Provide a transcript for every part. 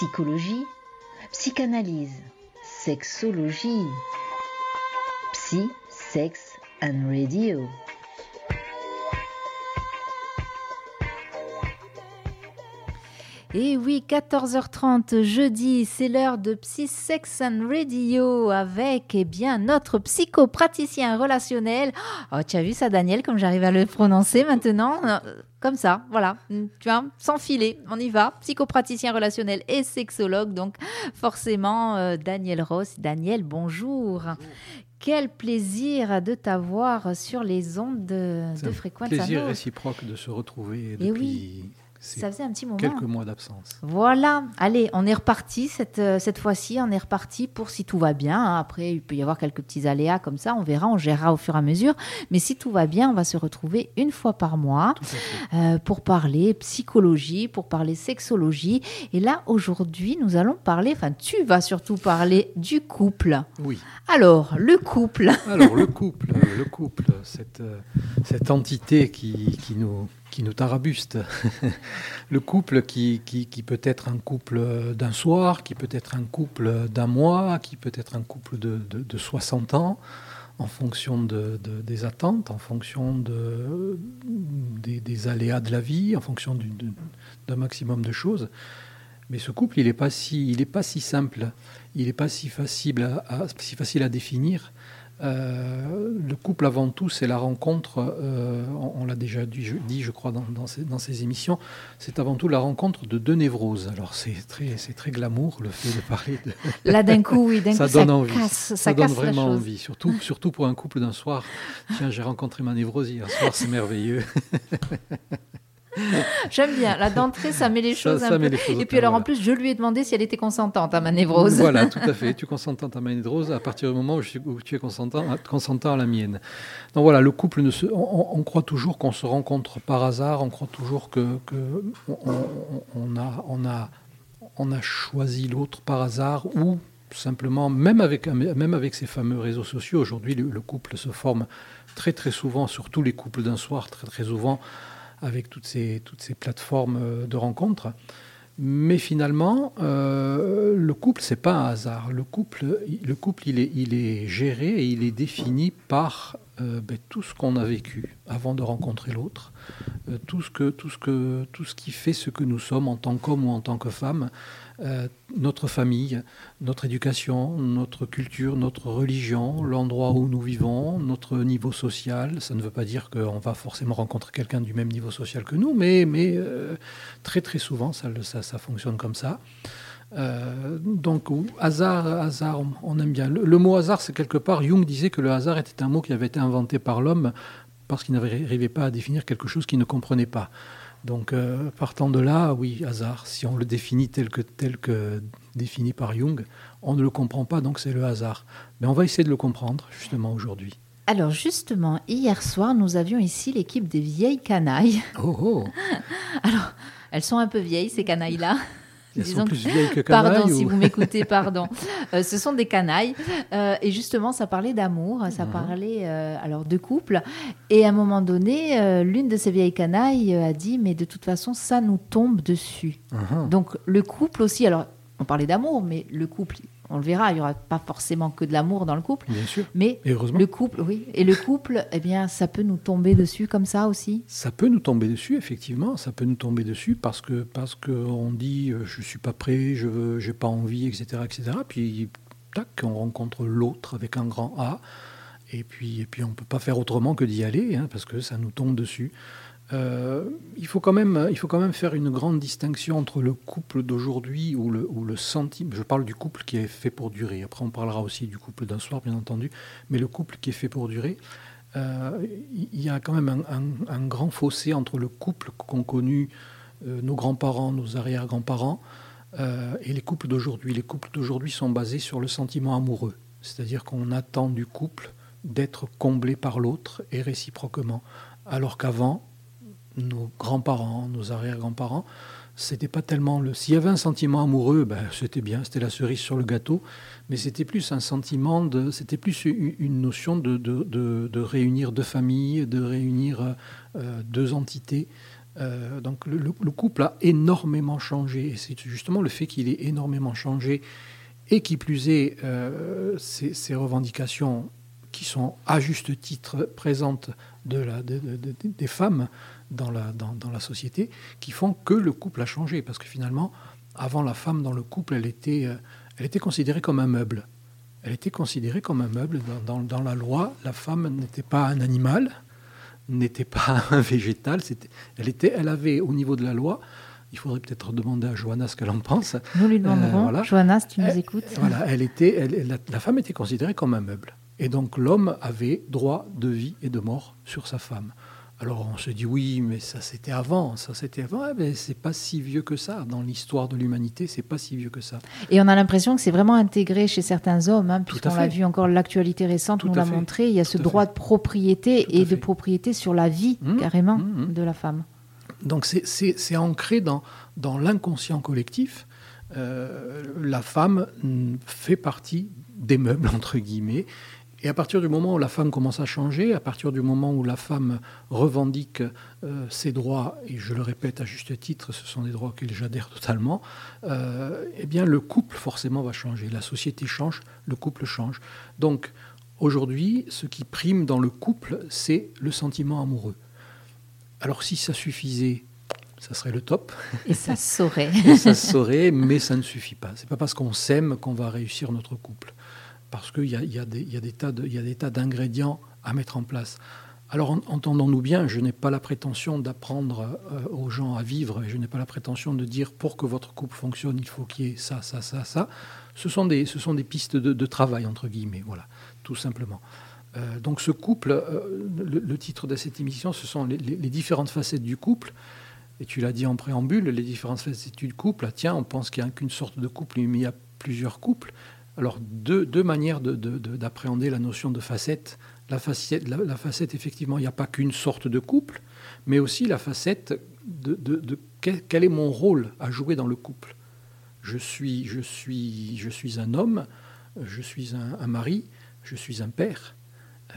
psychologie, psychanalyse, sexologie, psy, sex and radio. Et oui, 14h30 jeudi, c'est l'heure de Psy Sex and Radio avec eh bien notre psychopraticien relationnel. Oh, tu as vu ça Daniel comme j'arrive à le prononcer maintenant? Euh, comme ça, voilà, tu vois, sans filer, on y va. Psychopraticien relationnel et sexologue, donc forcément euh, Daniel Ross. Daniel, bonjour. Quel plaisir de t'avoir sur les ondes de, de fréquence. Plaisir réciproque de se retrouver Et depuis oui. Ça faisait un petit moment. Quelques mois d'absence. Voilà. Allez, on est reparti cette, euh, cette fois-ci. On est reparti pour si tout va bien. Hein. Après, il peut y avoir quelques petits aléas comme ça. On verra, on gérera au fur et à mesure. Mais si tout va bien, on va se retrouver une fois par mois euh, pour parler psychologie, pour parler sexologie. Et là, aujourd'hui, nous allons parler, enfin, tu vas surtout parler du couple. Oui. Alors, le couple. Alors, le couple, le couple, cette, euh, cette entité qui, qui nous qui nous tarabuste. le couple qui, peut être un couple d'un soir, qui peut être un couple d'un mois, qui peut être un couple de, de, de 60 ans, en fonction de, des attentes, en fonction de, des, aléas de la vie, en fonction d'un maximum de choses. Mais ce couple, il n'est pas, si, est pas si simple, il n'est pas si facile à, si facile à définir. Euh, le couple avant tout, c'est la rencontre, euh, on, on l'a déjà dit je, dit, je crois, dans, dans, ces, dans ces, émissions, c'est avant tout la rencontre de deux névroses. Alors c'est très, c'est très glamour le fait de parler de... Là d'un coup, oui, d'un ça coup, donne ça envie. casse, ça, ça donne vraiment la chose. envie, surtout, surtout pour un couple d'un soir. Tiens, j'ai rencontré ma névrose hier soir, c'est merveilleux. J'aime bien. La d'entrée, ça met les choses ça un peu. les choses au Et puis alors en plus, je lui ai demandé si elle était consentante à ma névrose. Voilà, tout à fait. Tu es consentant à ma névrose? À partir du moment où, je suis- où tu es consentant, consentant à la mienne. Donc voilà, le couple, ne se, on, on croit toujours qu'on se rencontre par hasard, on croit toujours que, que on, on- on a, on, a, on a choisi l'autre par hasard ou simplement, même avec, même avec ces fameux réseaux sociaux, aujourd'hui le, le couple se forme très très souvent, surtout les couples d'un soir, très très souvent avec toutes ces, toutes ces plateformes euh, de rencontres. Mais finalement, euh, le couple, c'est pas un hasard. Le couple, le couple il, est, il est géré et il est défini par euh, ben, tout ce qu'on a vécu avant de rencontrer l'autre, tout, ce que, tout, ce que, tout ce qui fait ce que nous sommes en tant qu'homme ou en tant que femme, euh, notre famille, notre éducation, notre culture, notre religion, l'endroit où nous vivons, notre niveau social. Ça ne veut pas dire qu'on va forcément rencontrer quelqu'un du même niveau social que nous, mais, euh, très très souvent, ça, fonctionne comme ça. Euh, donc, hasard, hasard, on aime bien. Le, le mot hasard, c'est quelque part, Jung disait que le hasard était un mot qui avait été inventé par l'homme parce qu'il n'arrivait pas à définir quelque chose qu'il ne comprenait pas. Donc, euh, partant de là, oui, hasard. Si on le définit tel que, tel que défini par Jung, on ne le comprend pas, donc c'est le hasard. Mais on va essayer de le comprendre, justement, aujourd'hui. Alors justement, hier soir, nous avions ici l'équipe des vieilles canailles. Oh, oh Alors, elles sont un peu vieilles, ces canailles-là. Elles Disons sont que- plus vieilles que Pardon canailles si ou- vous m'écoutez, pardon. Euh, ce sont des canailles. Euh, et justement, ça parlait d'amour, ça parlait euh, alors de couple. Et à un moment donné, l'une de ces vieilles canailles a dit, mais de toute façon, ça nous tombe dessus. Mhm. Donc le couple aussi, alors on parlait d'amour, mais le couple, on le verra, il n'y aura pas forcément que de l'amour dans le couple. Bien sûr. Mais Et heureusement. le couple, oui. Et le couple, eh bien, ça peut nous tomber dessus comme ça aussi? Ça peut nous tomber dessus, effectivement. Ça peut nous tomber dessus parce que parce que on dit euh, je suis pas prêt, je veux, j'ai pas envie, etc., etc. Puis tac, on rencontre l'autre avec un grand A, et puis et puis on peut pas faire autrement que d'y aller, hein, parce que ça nous tombe dessus. Euh, il faut quand même il faut quand même faire une grande distinction entre le couple d'aujourd'hui ou le ou le sentiment. Je parle du couple qui est fait pour durer. Après, on parlera aussi du couple d'un soir, bien entendu, mais le couple qui est fait pour durer. Euh, il y a quand même un, grand fossé entre le couple qu'ont connu euh, nos grands-parents, nos arrière-grands-parents, et les couples d'aujourd'hui. Les couples d'aujourd'hui sont basés sur le sentiment amoureux, c'est-à-dire qu'on attend du couple d'être comblé par l'autre et réciproquement, alors qu'avant, nos grands-parents, nos arrière-grands-parents, c'était pas tellement le. S'il y avait un sentiment amoureux, ben, c'était bien, c'était la cerise sur le gâteau, mais c'était plus un sentiment de. C'était plus une notion de, de, de- de réunir deux familles, de réunir euh, deux entités. Euh, donc le, le, couple a énormément changé, et c'est justement le fait qu'il ait énormément changé, et qui plus est, euh, ces, ces, revendications qui sont à juste titre présentes de la, de, de, des femmes dans la, dans, dans, la société, qui font que le couple a changé, parce que finalement, avant la femme dans le couple, elle était, euh, elle était considérée comme un meuble. Elle était considérée comme un meuble. Dans, dans, dans la loi, la femme n'était pas un animal, n'était pas un végétal. Elle, était, elle avait, au niveau de la loi, il faudrait peut-être demander à Johanna ce qu'elle en pense. Nous lui demanderons. Euh, voilà. Johanna, si tu nous elle, écoutes. Voilà, elle était, elle, la, la, femme était considérée comme un meuble. Et donc l'homme avait droit de vie et de mort sur sa femme. Alors on se dit oui, mais ça c'était avant, ça c'était avant. Mais c'est pas si vieux que ça dans l'histoire de l'humanité, c'est pas si vieux que ça. Et on a l'impression que c'est vraiment intégré chez certains hommes, hein, puisqu'on l'a vu encore l'actualité récente nous l'a montré. Il y a ce droit de propriété Tout et de propriété sur la vie mmh, carrément mmh, de la femme. Donc c'est ancré dans, dans l'inconscient collectif. Euh, la femme fait partie des meubles entre guillemets et à partir du moment où la femme commence à changer, à partir du moment où la femme revendique euh, ses droits, et je le répète à juste titre, ce sont des droits auxquels j'adhère totalement, euh, eh bien le couple forcément va changer. La société change, le couple change. Donc aujourd'hui, ce qui prime dans le couple, c'est le sentiment amoureux. Alors si ça suffisait, ça serait le top. Et ça se saurait. et ça se saurait, mais ça ne suffit pas. C'est pas parce qu'on s'aime qu'on va réussir notre couple parce qu'il y, a des tas d'ingrédients à mettre en place. Alors entendons-nous bien, je n'ai pas la prétention d'apprendre euh, aux gens à vivre, et je n'ai pas la prétention de dire pour que votre couple fonctionne, il faut qu'il y ait ça, ça, ça, ça. Ce sont des, pistes de, travail, entre guillemets, voilà, tout simplement. Euh, donc ce couple, euh, le, titre de cette émission, ce sont les différentes facettes du couple. Et tu l'as dit en préambule, les différentes facettes du couple. Ah, tiens, on pense qu'il n'y a qu'une sorte de couple, mais il y a plusieurs couples. Alors, deux, manières d'appréhender de, de, la notion de facette. La facette, effectivement, il n'y a pas qu'une sorte de couple, mais aussi la facette de, quel, est mon rôle à jouer dans le couple. Je suis, je suis, je suis un homme, je suis un, mari, je suis un père.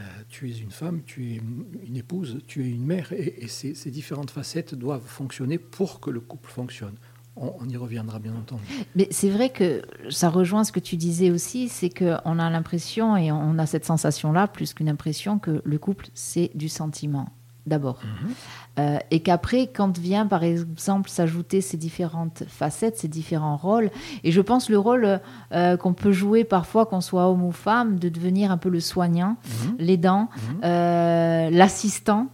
Euh, tu es une femme, tu es une épouse, tu es une mère, et, ces différentes facettes doivent fonctionner pour que le couple fonctionne on, y reviendra bien entendu. Mais c'est vrai que ça rejoint ce que tu disais aussi, c'est qu'on a l'impression, et on a cette sensation-là, plus qu'une impression, que le couple, c'est du sentiment, d'abord. -hmm. euh, et qu'après, quand vient, par exemple, s'ajouter ces différentes facettes, ces différents rôles, et je pense le rôle euh, qu'on peut jouer parfois, qu'on soit homme ou femme, de devenir un peu le soignant, -hmm. l'aidant, -hmm. euh, l'assistant,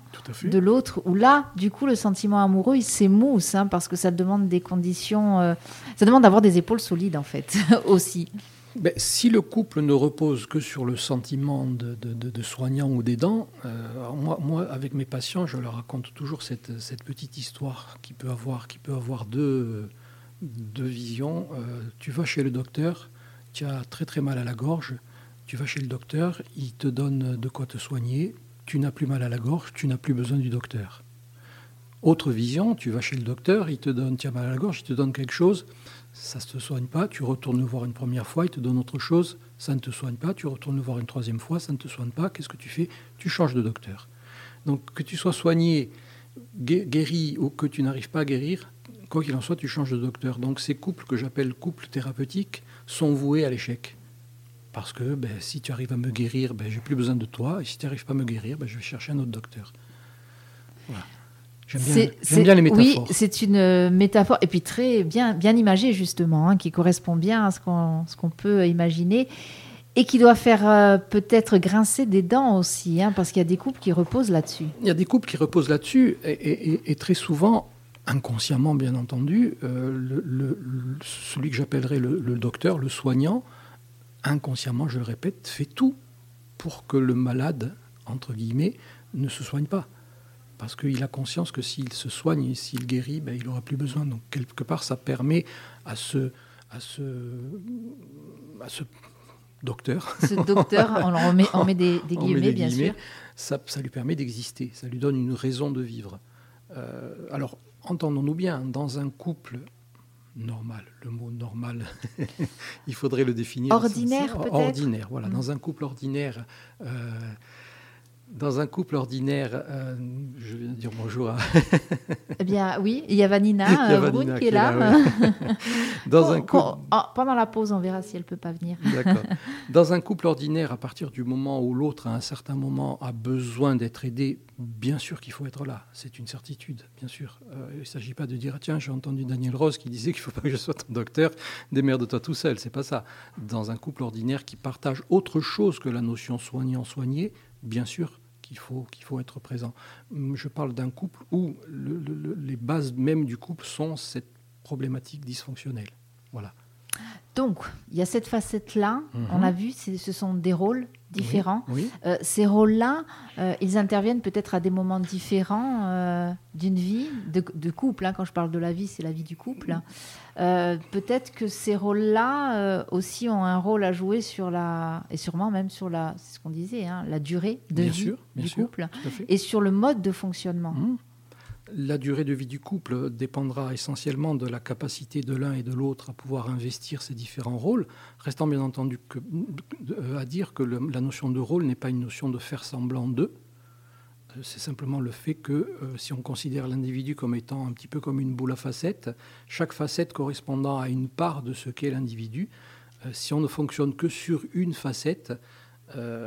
de l'autre, où là, du coup, le sentiment amoureux, il s'émousse, hein, parce que ça demande des conditions, ça demande d'avoir des épaules solides, en fait, aussi. Si le couple ne repose que sur le sentiment de, soignant ou d'aidant, euh, moi, moi, avec mes patients, je leur raconte toujours cette, cette petite histoire qui peut avoir, qui peut avoir deux, deux visions. Euh, tu vas chez le docteur, tu as très très mal à la gorge, tu vas chez le docteur, il te donne de quoi te soigner, tu n'as plus mal à la gorge, tu n'as plus besoin du docteur. Autre vision, tu vas chez le docteur, il te donne, tu as mal à la gorge, il te donne quelque chose, ça ne te soigne pas, tu retournes voir une première fois, il te donne autre chose, ça ne te soigne pas, tu retournes voir une troisième fois, ça ne te soigne pas, qu'est-ce que tu fais? Tu changes de docteur. Donc que tu sois soigné, guéri ou que tu n'arrives pas à guérir, quoi qu'il en soit, tu changes de docteur. Donc ces couples que j'appelle couples thérapeutiques sont voués à l'échec. Parce que ben, si tu arrives à me guérir, ben, j'ai plus besoin de toi. Et si tu n'arrives pas à me guérir, ben, je vais chercher un autre docteur. J'aime bien, bien, les métaphores. Oui, c'est une métaphore, et puis très bien, bien imagée, justement, hein, qui correspond bien à ce qu'on qu peut imaginer, et qui doit faire euh, peut-être grincer des dents aussi, hein, parce qu'il y a des couples qui reposent là-dessus. Il y a des couples qui reposent là-dessus, et, et, et, très souvent, inconsciemment, bien entendu, euh, le, le, celui que j'appellerais le, le, docteur, le soignant, inconsciemment, je le répète, fait tout pour que le malade, entre guillemets, ne se soigne pas. Parce qu'il a conscience que s'il se soigne s'il guérit, ben, il n'aura plus besoin. Donc, quelque part, ça permet à ce, à ce, à ce docteur. Ce docteur, on, en met, on met des, des guillemets, met des bien guillemets, sûr. Ça, ça, lui permet d'exister, ça lui donne une raison de vivre. Euh, alors, entendons-nous bien, dans un couple normal. Le mot normal, il faudrait le définir. Ordinaire, peut-être? Ordinaire, voilà. Mmh. Dans un couple ordinaire, euh, Dans un couple ordinaire, euh, je viens de dire bonjour à. eh bien, oui, il y a Vanina, euh, Brune qui est là. Dans un couple... Oh, pendant la pause, on verra si elle peut pas venir. D'accord. Dans un couple ordinaire, à partir du moment où l'autre, à un certain moment, a besoin d'être aidé, bien sûr qu'il faut être là. C'est une certitude, bien sûr. Euh, il ne s'agit pas de dire tiens, j'ai entendu Daniel Rose qui disait qu'il ne faut pas que je sois ton docteur, démerde-toi tout seul. C'est pas ça. Dans un couple ordinaire qui partage autre chose que la notion soignant-soigné, bien sûr qu'il faut, qu'il faut être présent. Hum, je parle d'un couple où les bases même du couple sont cette problématique dysfonctionnelle. Voilà. Donc, il y a cette facette-là, mhm. on a vu, ce sont des rôles différents. Euh, ces rôles-là, euh, ils interviennent peut-être à des moments différents euh, d'une vie, de, couple. Hein. Quand je parle de la vie, c'est la vie du couple. peut-être que ces rôles-là aussi ont un rôle à jouer sur la, et sûrement même sur la, c'est ce qu'on disait, hein, la durée de vie du couple et sur le mode de fonctionnement. Mhm. La durée de vie du couple dépendra essentiellement de la capacité de l'un et de l'autre à pouvoir investir ces différents rôles, restant bien entendu à dire que la notion de rôle n'est pas une notion de faire semblant d'eux. Euh, c'est simplement le fait que euh, si on considère l'individu comme étant un petit peu comme une boule à facettes, chaque facette correspondant à une part de ce qu'est l'individu, euh, si on ne fonctionne que sur une facette,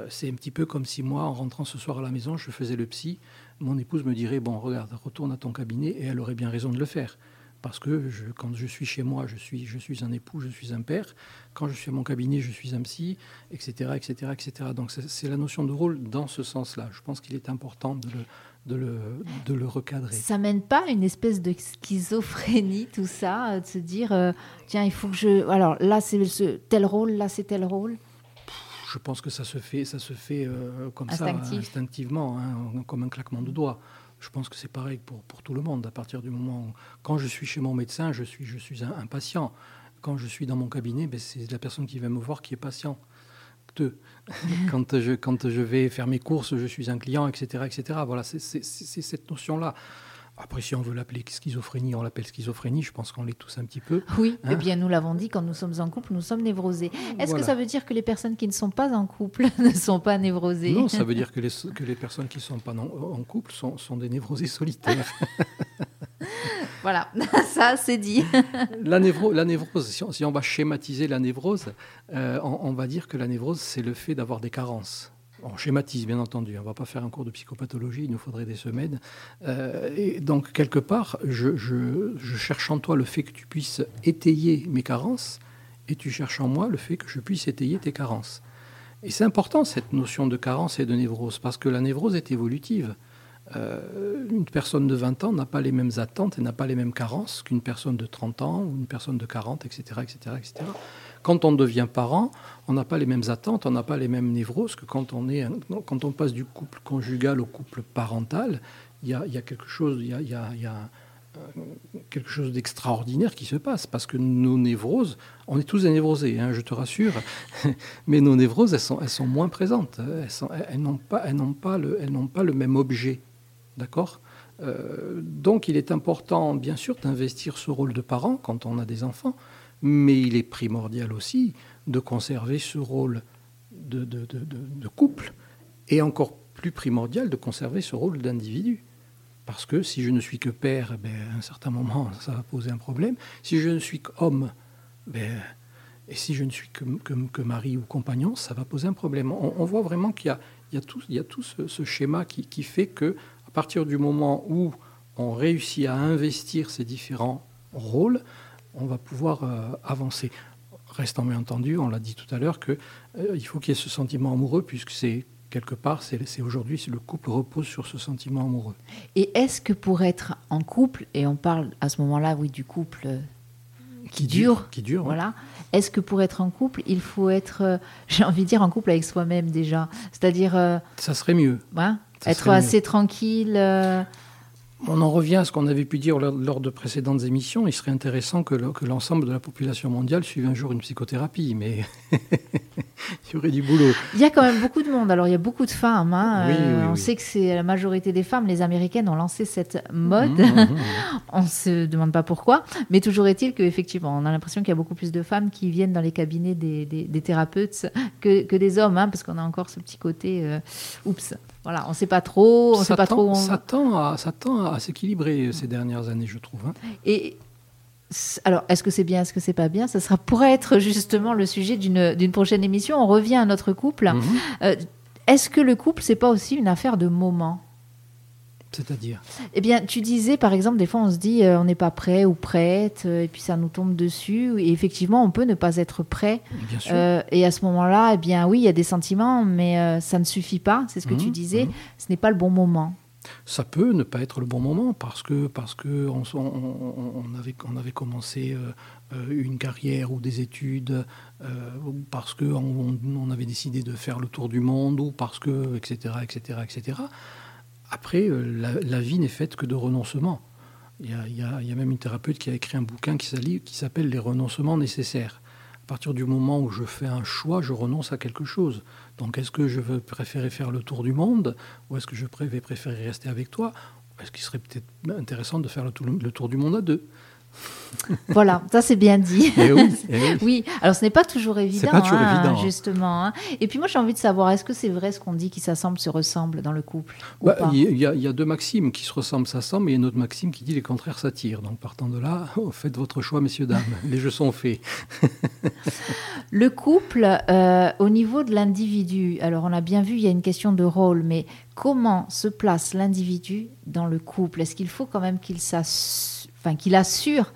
c'est un petit peu comme si moi, en rentrant ce soir à la maison, je faisais le psy mon épouse me dirait bon, regarde, retourne à ton cabinet, et elle aurait bien raison de le faire. Parce que quand je suis chez moi, je suis, je suis un époux, je suis un père. Quand je suis à mon cabinet, je suis un psy, etc., etc., etc. Donc c'est la notion de rôle dans ce sens-là. Je pense qu'il est important de le, de le, de le, recadrer. Ça mène pas à une espèce de schizophrénie, tout ça, de se dire, euh, tiens, il faut que je... Alors là, c'est ce tel rôle, là, c'est tel rôle? Je pense que ça se fait, ça se fait euh, comme ça, instinctivement, hein, comme un claquement de doigts. Je pense que c'est pareil pour, pour tout le monde. À partir du moment où, quand je suis chez mon médecin, je suis, je suis un, patient. Quand je suis dans mon cabinet, ben, c'est la personne qui vient me voir qui est patient. quand, je, quand je vais faire mes courses, je suis un client, etc. etc. Voilà, c'est cette notion-là. Après, si on veut l'appeler schizophrénie, on l'appelle schizophrénie. Je pense qu'on l'est tous un petit peu. Oui, hein. eh bien, nous l'avons dit, quand nous sommes en couple, nous sommes névrosés. Est-ce que ça veut dire que les personnes qui ne sont pas en couple ne sont pas névrosées? Non, ça veut dire que les, que les personnes qui ne sont pas en, couple sont, sont, des névrosés solitaires. voilà, ça c'est dit. la, névro, la névrose, si on, va schématiser la névrose, euh, on va dire que la névrose, c'est le fait d'avoir des carences on schématise bien entendu, on ne va pas faire un cours de psychopathologie, il nous faudrait des semaines. Euh, et donc quelque part, je, cherche en toi le fait que tu puisses étayer mes carences, et tu cherches en moi le fait que je puisse étayer tes carences. Et c'est important cette notion de carence et de névrose, parce que la névrose est évolutive. Euh, une personne de 20 ans n'a pas les mêmes attentes et n'a pas les mêmes carences qu'une personne de 30 ans ou une personne de 40, etc. etc., etc. Quand on devient parent, on n'a pas les mêmes attentes, on n'a pas les mêmes névroses que quand on, est, quand on passe du couple conjugal au couple parental. Il y a, quelque chose, il y a, quelque chose d'extraordinaire qui se passe parce que nos névroses, on est tous des névrosés, hein, je te rassure, mais nos névroses, elles sont, elles sont moins présentes. Elles, n'ont pas, elles pas, le, elles pas le même objet. D'accord? Euh, donc il est important, bien sûr, d'investir ce rôle de parent quand on a des enfants, mais il est primordial aussi de conserver ce rôle de, couple, et encore plus primordial de conserver ce rôle d'individu. Parce que si je ne suis que père, eh ben, à un certain moment, ça va poser un problème. Si je ne suis qu'homme, ben, et si je ne suis que, que, mari ou compagnon, ça va poser un problème. On, voit vraiment qu'il y, y a, tout, il y a tout ce, schéma qui, qui, fait que, à partir du moment où on réussit à investir ces différents rôles, on va pouvoir euh, avancer. Restant bien entendu, on l'a dit tout à l'heure, qu'il euh, faut qu'il y ait ce sentiment amoureux, puisque c'est quelque part, c'est aujourd'hui, le couple repose sur ce sentiment amoureux. Et est-ce que pour être en couple, et on parle à ce moment-là, oui, du couple euh, qui, dure, qui dure, voilà. Est-ce que pour être en couple, il faut être, j'ai envie de dire, en couple avec soi-même déjà, c'est-à-dire ça serait mieux. être assez tranquille. On en revient à ce qu'on avait pu dire lors de précédentes émissions. Il serait intéressant que l'ensemble de la population mondiale suive un jour une psychothérapie, mais il y aurait du boulot. Il y a quand même beaucoup de monde. Alors, il y a beaucoup de femmes. Hein. Euh, on sait que c'est la majorité des femmes. Les Américaines ont lancé cette mode. Mmh, mmh, mmh. on ne se demande pas pourquoi. Mais toujours est-il qu'effectivement, on a l'impression qu'il y a beaucoup plus de femmes qui viennent dans les cabinets des, thérapeutes que, des hommes, hein, parce qu'on a encore ce petit côté euh, oups. Voilà, on ne sait pas trop, on ça sait pas tend, trop. on ça tend à, ça tend à s'équilibrer ces dernières années, je trouve. hein. Et alors, est-ce que c'est bien, est-ce que c'est pas bien? Ça sera pourrait être justement le sujet d'une d'une prochaine émission. On revient à notre couple. Mhm. Euh, est-ce que le couple, c'est pas aussi une affaire de moment? C'est-à-dire Eh bien, tu disais, par exemple, des fois, on se dit, euh, on n'est pas prêt ou prête, euh, et puis ça nous tombe dessus. Et effectivement, on peut ne pas être prêt. Bien sûr. Euh, et à ce moment-là, eh bien, oui, il y a des sentiments, mais ça ne suffit pas. C'est ce que tu Mhm, disais. mhm. Ce n'est pas le bon moment. Ça peut ne pas être le bon moment parce que parce que on, on- on- on avait on avait commencé une carrière ou des études, ou parce que on, on avait décidé de faire le tour du monde ou parce que etc etc etc. Après, euh, la, vie n'est faite que de renoncements. Il y, a, même une thérapeute qui a écrit un bouquin qui s'appelle Les renoncements nécessaires. À partir du moment où je fais un choix, je renonce à quelque chose. Donc, est-ce que je veux préférer faire le tour du monde ou est-ce que je vais préférer rester avec toi Est-ce qu'il serait peut-être intéressant de faire le tour du monde à deux? Voilà, ça c'est bien dit. Eh oui, eh oui. Oui, alors ce n'est pas toujours évident, pas toujours hein, évident, justement. hein. Et puis moi j'ai envie de savoir, est-ce que c'est vrai ce qu'on dit qui s'assemble se ressemble dans le couple ou Bah, Il y, a- il y a deux maximes qui se ressemblent, ça semble, et il y a une autre maxime qui dit les contraires s'attirent. Donc partant de là, oh, faites votre choix, messieurs, dames. Les jeux sont faits. Le couple, euh, au niveau de l'individu, alors on a bien vu, il y a une question de rôle, mais comment se place l'individu dans le couple? Est-ce qu'il faut quand même qu'il s'ass- enfin, qu'il assure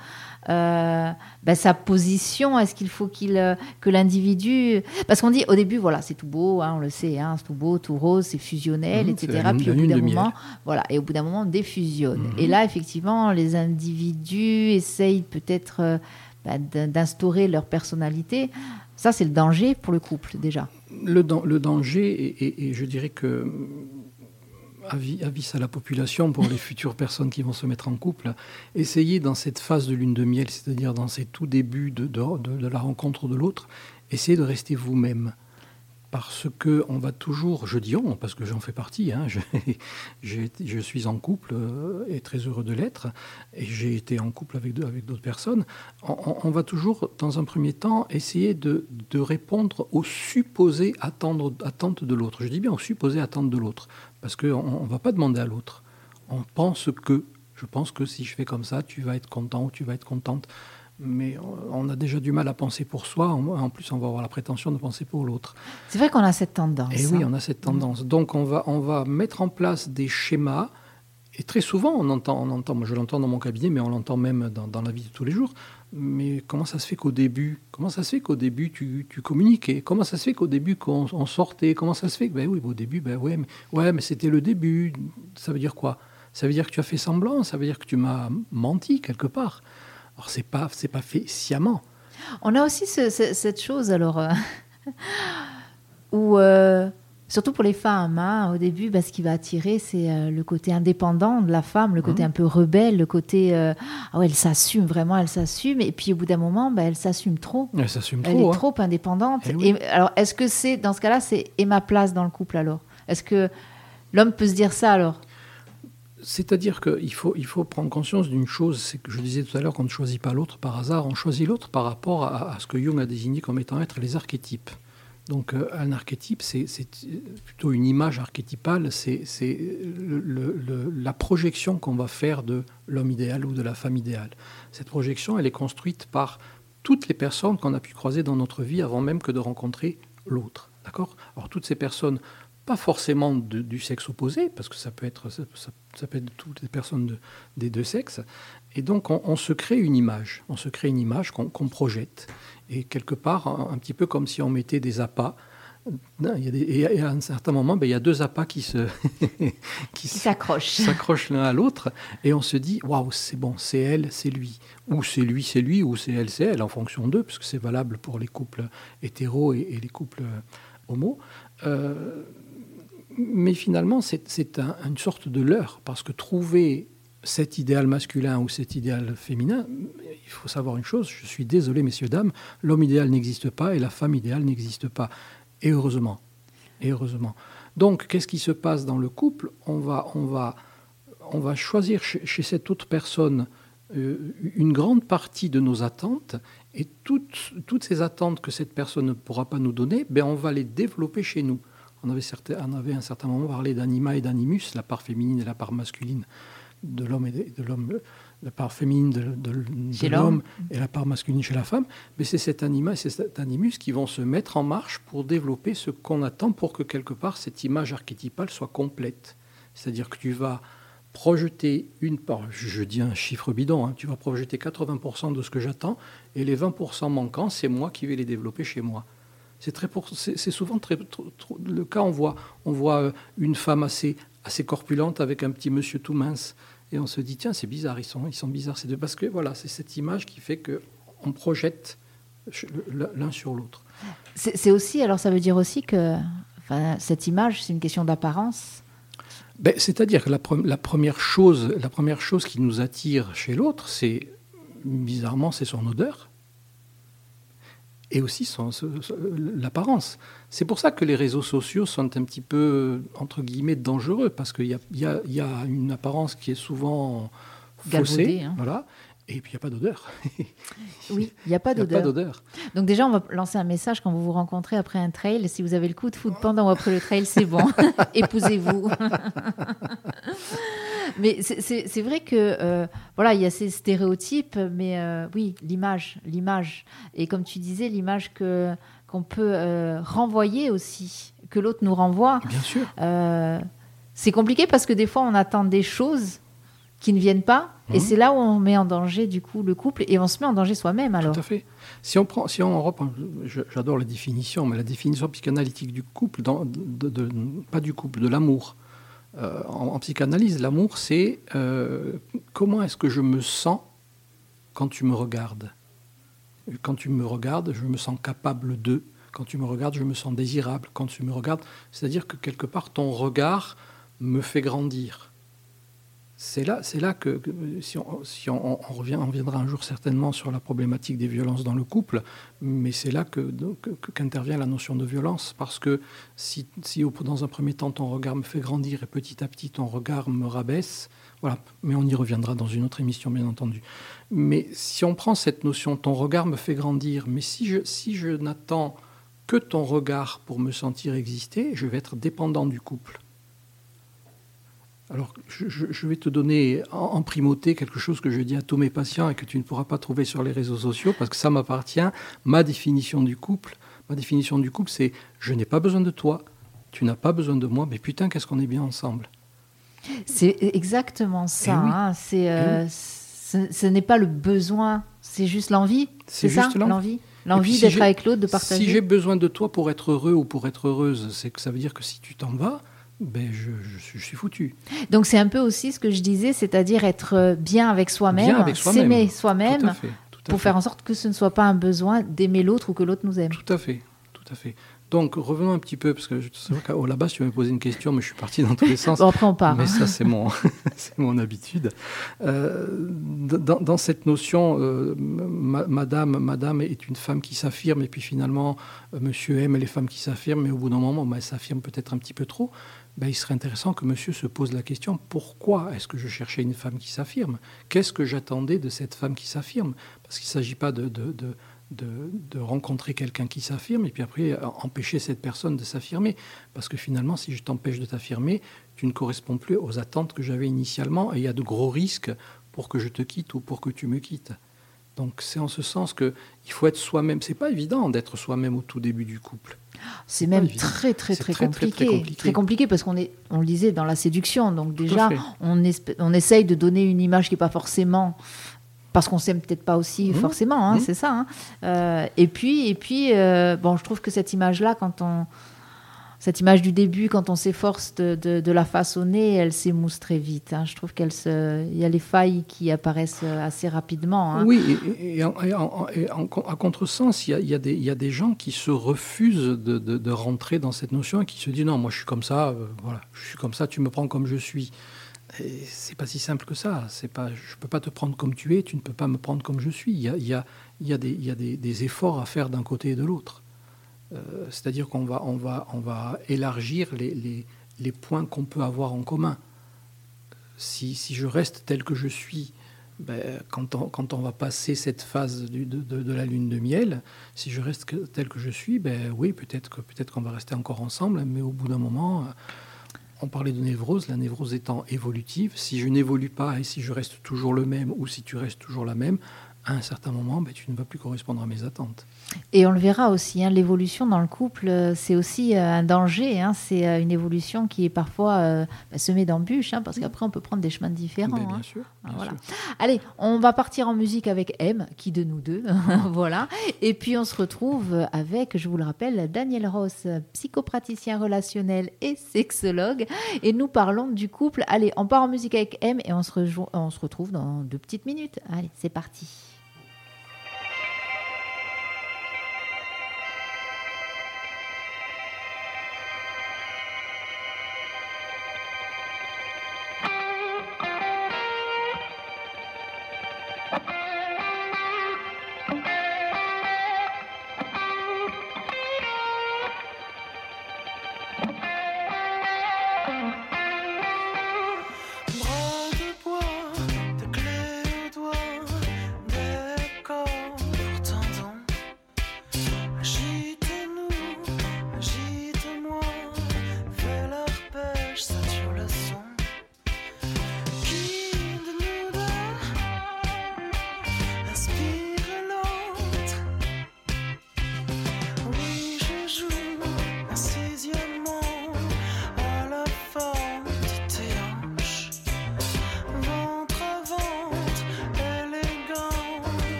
euh, ben, sa position Est-ce qu'il faut qu'il, euh, que l'individu... Parce qu'on dit au début, voilà, c'est tout beau, hein, on le sait, hein, c'est tout beau, tout rose, c'est fusionnel, c'est etc. Puis au bout d'un miel. moment, voilà, et au bout d'un moment, on défusionne. Mhm. Et là, effectivement, les individus essayent peut-être euh, ben, d'in- d'instaurer leur personnalité. Ça, c'est le danger pour le couple, déjà. Le, dan- le danger, et, et- et je dirais que avis, à la population pour les futures personnes qui vont se mettre en couple, essayez dans cette phase de lune de miel, c'est-à-dire dans ces tout débuts de la rencontre de l'autre, essayez de rester vous-même. Parce que on va toujours, je dis on, parce que j'en fais partie, hein, je, suis en couple euh, et très heureux de l'être, et j'ai été en couple avec, avec d'autres personnes. On, va toujours, dans un premier temps, essayer de, de répondre aux supposées attendre- attentes de l'autre. Je dis bien aux supposées attentes de l'autre, parce qu'on ne va pas demander à l'autre. On pense que, je pense que si je fais comme ça, tu vas être content ou tu vas être contente. Mais on- a déjà du mal à penser pour soi. En plus, on va avoir la prétention de penser pour l'autre. C'est vrai qu'on a cette tendance. Et oui, hein. on a cette tendance. Donc, on va, on va mettre en place des schémas. Et très souvent, on entend, on entend moi je l'entends dans mon cabinet, mais on l'entend même dans, dans la vie de tous les jours. Mais comment ça se fait qu'au début, comment ça se fait qu'au début tu, tu communiquais? Comment ça se fait qu'au début qu'on on sortait? Comment ça se fait? Que ben oui, au début, ben ouais, mais, ouais, mais c'était le début. Ça veut dire quoi? Ça veut dire que tu as fait semblant? Ça veut dire que tu m'as menti quelque part. Alors c'est pas, c'est pas fait sciemment. On a aussi ce- ce- cette chose, alors, euh, où, euh, surtout pour les femmes, hein, au début, bah, ce qui va attirer, c'est euh, le côté indépendant de la femme, le côté Mhm. un peu rebelle, le côté, ah ouais, elle s'assume, vraiment, elle s'assume, et puis au bout d'un moment, bah, elle s'assume trop. Elle s'assume Elle trop. est hein. trop indépendante. Eh oui. Et alors, est-ce que c'est, dans ce cas-là, c'est et ma place dans le couple alors? Est-ce que l'homme peut se dire ça alors? C'est-à-dire qu'il faut, il faut prendre conscience d'une chose, c'est que je disais tout à l'heure qu'on ne choisit pas l'autre par hasard, on choisit l'autre par rapport à, à ce que Jung a désigné comme étant être les archétypes. Donc euh, un archétype, c'est c'est plutôt une image archétypale, c'est la projection qu'on va faire de l'homme idéal ou de la femme idéale. Cette projection, elle est construite par toutes les personnes qu'on a pu croiser dans notre vie avant même que de rencontrer l'autre. D'accord? Alors toutes ces personnes, pas forcément de- du sexe opposé, parce que ça peut être, ça, peut être toutes les personnes de- des deux sexes. Et donc on, on se crée une image, on se crée une image qu'on projette. Et quelque part, un, un petit peu comme si on mettait des appâts. Il y a des- et à un certain moment, ben, il y a deux appâts qui se qui s'accrochent l'un à l'autre et on se dit waouh c'est bon c'est elle c'est lui ou c'est lui c'est lui ou c'est elle c'est elle en fonction d'eux puisque c'est valable pour les couples hétéros et, et les couples euh, homo Euh, mais finalement c'est c'est un- une sorte de leurre parce que trouver cet idéal masculin ou cet idéal féminin il faut savoir une chose je suis désolé messieurs dames l'homme idéal n'existe pas et la femme idéale n'existe pas. Et heureusement et heureusement. Donc, qu'est-ce qui se passe dans le couple? On va, on, va, on va choisir chez, chez cette autre personne euh, une grande partie de nos attentes et toutes, toutes ces attentes que cette personne ne pourra pas nous donner, ben on va les développer chez nous. On avait, certain, on avait à un certain moment parlé d'anima et d'animus, la part féminine et la part masculine de l'homme et de, l'homme, la part féminine de, de l'homme et la part masculine chez la femme. Mais c'est cet anima et c'est cet animus qui vont se mettre en marche pour développer ce qu'on attend pour que quelque part cette image archétypale soit complète. C'est-à-dire que tu vas projeter une part, je dis un chiffre bidon, hein, tu vas projeter 80% de ce que j'attends, et les 20% manquants, c'est moi qui vais les développer chez moi. C'est très, souvent très, le cas. On voit, on voit euh, une femme assez, assez corpulente avec un petit monsieur tout mince, et on se dit tiens, c'est bizarre, ils sont, ils sont bizarres ces deux, parce que voilà, c'est cette image qui fait que on projette l'un sur l'autre. C'est aussi, alors ça veut dire aussi que enfin, cette image, c'est une question d'apparence. Ben, c'est-à-dire que la, première chose, la première chose qui nous attire chez l'autre, c'est bizarrement, c'est son odeur et aussi l'apparence. C'est pour ça que les réseaux sociaux sont un petit peu, entre guillemets, dangereux, parce qu'il y, y a, une apparence qui est souvent faussée. Hein. Voilà. Et puis, il n'y a pas d'odeur. oui, il n'y a pas d'odeur. Donc déjà, on va lancer un message quand vous vous rencontrez après un trail. Si vous avez le coup de foudre pendant ou après le trail, c'est bon. Épousez-vous. mais c'est vrai que, euh, voilà, il y a ces stéréotypes, mais euh, oui, l'image, l'image. Et comme tu disais, l'image que qu'on peut euh, renvoyer aussi, que l'autre nous renvoie. Bien sûr. c'est compliqué parce que des fois, on attend des choses qui ne viennent pas. Et mhm. c'est là où on met en danger du coup le couple et on se met en danger soi-même alors. Tout à fait. Si on prend, si on reprend, j'adore la définition, mais la définition psychanalytique du couple, dans, de, pas du couple, de l'amour. Euh, en, psychanalyse, l'amour, c'est euh, comment est-ce que je me sens quand tu me regardes? Quand tu me regardes, je me sens capable de. Quand tu me regardes, je me sens désirable. Quand tu me regardes, c'est-à-dire que quelque part, ton regard me fait grandir c'est là, c'est là que, si, on, revient, on reviendra un jour certainement sur la problématique des violences dans le couple, mais c'est là que, qu'intervient la notion de violence, parce que si, dans un premier temps ton regard me fait grandir et petit à petit ton regard me rabaisse, voilà, mais on y reviendra dans une autre émission bien entendu. Mais si on prend cette notion, ton regard me fait grandir, mais si je n'attends que ton regard pour me sentir exister, je vais être dépendant du couple. Alors, je, vais te donner en, primauté quelque chose que je dis à tous mes patients et que tu ne pourras pas trouver sur les réseaux sociaux parce que ça m'appartient. Ma définition du couple, ma définition du couple, c'est je n'ai pas besoin de toi, tu n'as pas besoin de moi, mais putain, qu'est-ce qu'on est bien ensemble. C'est exactement ça. Eh hein. c'est, eh euh, ce, n'est pas le besoin, c'est juste l'envie. C'est ça, l'envie. L'envie? D'être avec l'autre, de partager. Si j'ai besoin de toi pour être heureux ou pour être heureuse, c'est que ça veut dire que si tu t'en vas, ben je, je, suis foutu. Donc c'est un peu aussi ce que je disais, c'est-à-dire être bien avec soi-même, s'aimer soi-même, pour faire en sorte que ce ne soit pas un besoin d'aimer l'autre ou que l'autre nous aime. Tout à fait, tout à fait. Donc revenons un petit peu, parce que c'est vrai qu'au là-bas, tu m'as posé une question, mais je suis parti dans tous les sens. bon, après on part. Mais ça, c'est mon, mon habitude. Euh, dans, dans, cette notion, euh, madame, madame est une femme qui s'affirme, et puis finalement, euh, monsieur aime les femmes qui s'affirment, mais au bout d'un moment, ben, elle s'affirme peut-être un petit peu trop. Ben, il serait intéressant que monsieur se pose la question pourquoi est-ce que je cherchais une femme qui s'affirme? Qu'est-ce que j'attendais de cette femme qui s'affirme? Parce qu'il ne s'agit pas de, de, de, rencontrer quelqu'un qui s'affirme et puis après empêcher cette personne de s'affirmer. Parce que finalement, si je t'empêche de t'affirmer, tu ne corresponds plus aux attentes que j'avais initialement et il y a de gros risques pour que je te quitte ou pour que tu me quittes. Donc c'est en ce sens qu'il faut être soi-même. C'est pas évident d'être soi-même au tout début du couple. C'est même très très très, compliqué. très compliqué. parce qu'on est, on le disait, dans la séduction. Donc déjà, on, on essaye de donner une image qui n'est pas forcément parce qu'on s'aime peut-être pas aussi mmh. forcément, hein, mmh. c'est ça. Hein. Euh, et puis, et puis euh, bon, je trouve que cette image-là, quand on, cette image du début, quand on s'efforce de, la façonner, elle s'émousse très vite. Hein. Je trouve qu'il y a les failles qui apparaissent assez rapidement. Hein. Oui, et, à contresens, il y, a, il, des, gens qui se refusent de, rentrer dans cette notion et qui se disent non, moi je suis comme ça, euh, voilà, je suis comme ça, tu me prends comme je suis. C'est pas si simple que ça. C'est pas, je peux pas te prendre comme tu es, tu ne peux pas me prendre comme je suis. Y a, y a, y a, il y a des efforts à faire d'un côté et de l'autre. Euh, c'est-à-dire qu'on va, on va, on va élargir les, points qu'on peut avoir en commun. Si, je reste tel que je suis, ben, quand, on, va passer cette phase de, la lune de miel, si je reste tel que je suis, ben oui, peut-être qu'on va rester encore ensemble, mais au bout d'un moment, on parlait de névrose, la névrose étant évolutive. Si je n'évolue pas et si je reste toujours le même, ou si tu restes toujours la même, à un certain moment, ben, tu ne vas plus correspondre à mes attentes. Et on le verra aussi, hein, l'évolution dans le couple, euh, c'est aussi euh, un danger. Hein, c'est euh, une évolution qui est parfois bah, semée d'embûches, hein, parce qu'après on peut prendre des chemins différents. bien, sûr, voilà. Allez, on va partir en musique avec M, qui de nous deux, voilà. Et puis on se retrouve avec, je vous le rappelle, Daniel Ross, psychopraticien relationnel et sexologue, et nous parlons du couple. Allez, on part en musique avec M et on se, on se retrouve dans deux petites minutes. Allez, c'est parti.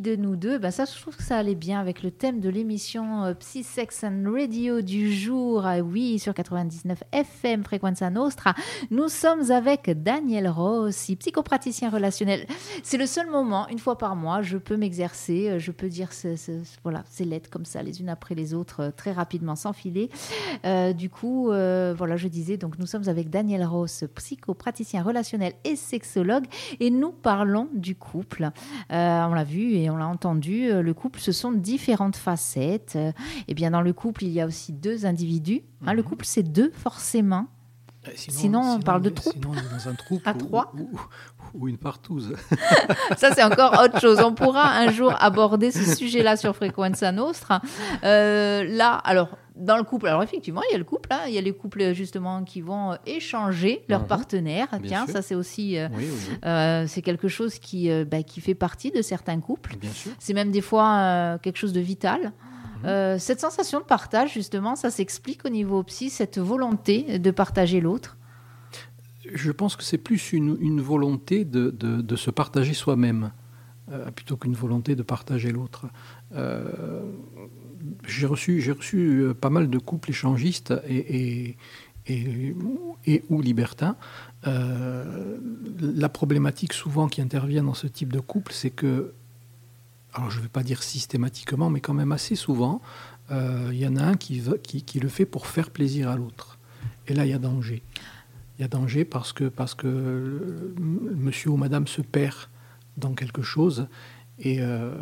De nous deux, ben ça, je trouve que ça allait bien avec le thème de l'émission euh, Psy Sex and Radio du jour. Ah oui, sur 99 FM Frequenza Nostra. Nous sommes avec Daniel Rossi, psychopraticien relationnel. C'est le seul moment, une fois par mois, je peux m'exercer, euh, je peux dire voilà, ces lettres comme ça, les unes après les autres, euh, très rapidement, sans filer. du coup, voilà, je disais, donc nous sommes avec Daniel Ross, psychopraticien relationnel et sexologue, et nous parlons du couple. on l'a vu et on l'a entendu, euh, le couple, ce sont différentes facettes. Et euh, bien dans le couple, il y a aussi deux individus. Hein, le mhm. couple, c'est deux forcément. Sinon, on parle de troupe. Sinon, on est dans un troupe. À ou- trois. ou, ou une partouze. Ça, c'est encore autre chose. On pourra un jour aborder ce sujet-là sur Frequenza Nostra. Euh, là, alors, dans le couple, alors effectivement, il y a le couple, hein, il y a les couples justement qui vont euh, échanger leurs Mhm. partenaires. Tiens, sûr. ça, c'est aussi. euh, Oui, oui, oui, euh, c'est quelque chose qui, euh, bah, qui fait partie de certains couples. C'est même des fois quelque chose de vital. Euh, cette sensation de partage, justement, ça s'explique au niveau psy, cette volonté de partager l'autre? Je pense que c'est plus une, volonté de, de- se partager soi-même, euh, plutôt qu'une volonté de partager l'autre. Euh, j'ai reçu, j'ai reçu pas mal de couples échangistes et, et, et- et ou libertins. La problématique souvent qui intervient dans ce type de couple, c'est que, alors je ne vais pas dire systématiquement, mais quand même assez souvent, euh, il y en a un qui, le fait pour faire plaisir à l'autre. Et là, il y a danger. Il y a danger parce que, parce que le- monsieur ou madame se perd dans quelque chose et euh,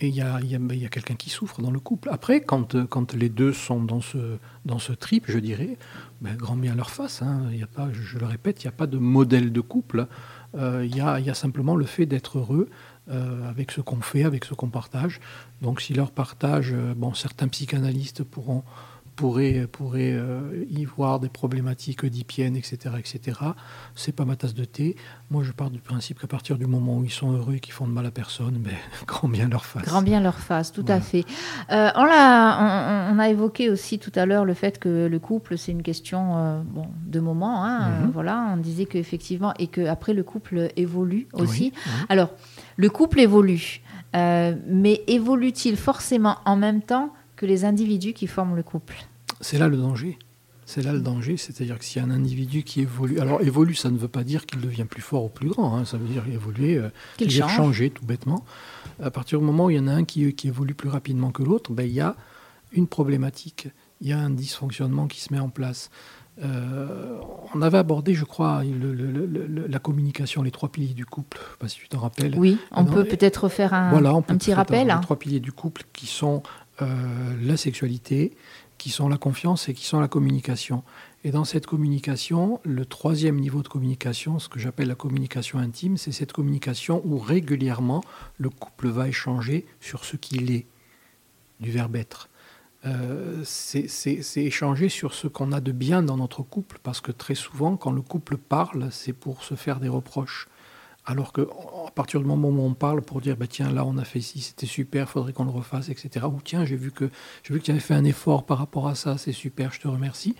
il y a, quelqu'un qui souffre dans le couple. Après, quand, euh, quand les deux sont dans ce, dans ce trip, je dirais, ben, grand bien leur face. hein. Je, le répète, il n'y a pas de modèle de couple. Euh, il y a simplement le fait d'être heureux euh, avec ce qu'on fait, avec ce qu'on partage. Donc si leur partage, euh, bon, certains psychanalystes pourront pourraient, pourraient euh, y voir des problématiques oedipiennes, etc., etc. C'est pas ma tasse de thé. Moi, je pars du principe qu'à partir du moment où ils sont heureux et qu'ils font de mal à personne, ben, grand bien leur face. Grand bien leur face, tout à fait. Euh, on, l'a- on, on a évoqué aussi tout à l'heure le fait que le couple, c'est une question euh, bon, de moment. hein, Mhm. euh, voilà, on disait qu'effectivement, et qu'après, le couple évolue aussi. Oui, oui. Alors, le couple évolue, euh, mais évolue-t-il forcément en même temps que les individus qui forment le couple? C'est là le danger. C'est là le danger, c'est-à-dire que s'il y a un individu qui évolue, alors évolue, ça ne veut pas dire qu'il devient plus fort ou plus grand, hein, ça veut dire évoluer, euh, Qu'il change. changer tout bêtement. À partir du moment où il y en a un qui, qui évolue plus rapidement que l'autre, ben, il y a une problématique, il y a un dysfonctionnement qui se met en place. Euh, on avait abordé, je crois, le- le- le- le- la communication, les trois piliers du couple, je sais pas si tu t'en rappelles. Oui, on non, peut peut-être faire un, Voilà, on peut un petit rappel. Les trois piliers du couple qui sont euh, la sexualité, qui sont la confiance et qui sont la communication. Et dans cette communication, le troisième niveau de communication, ce que j'appelle la communication intime, c'est cette communication où régulièrement le couple va échanger sur ce qu'il est, du verbe être. Euh, c'est échanger sur ce qu'on a de bien dans notre couple, parce que très souvent, quand le couple parle, c'est pour se faire des reproches. Alors que à partir du moment où on parle pour dire bah tiens là on a fait ci c'était super faudrait qu'on le refasse etc ou tiens j'ai vu que j'ai vu que tu avais fait un effort par rapport à ça c'est super je te remercie.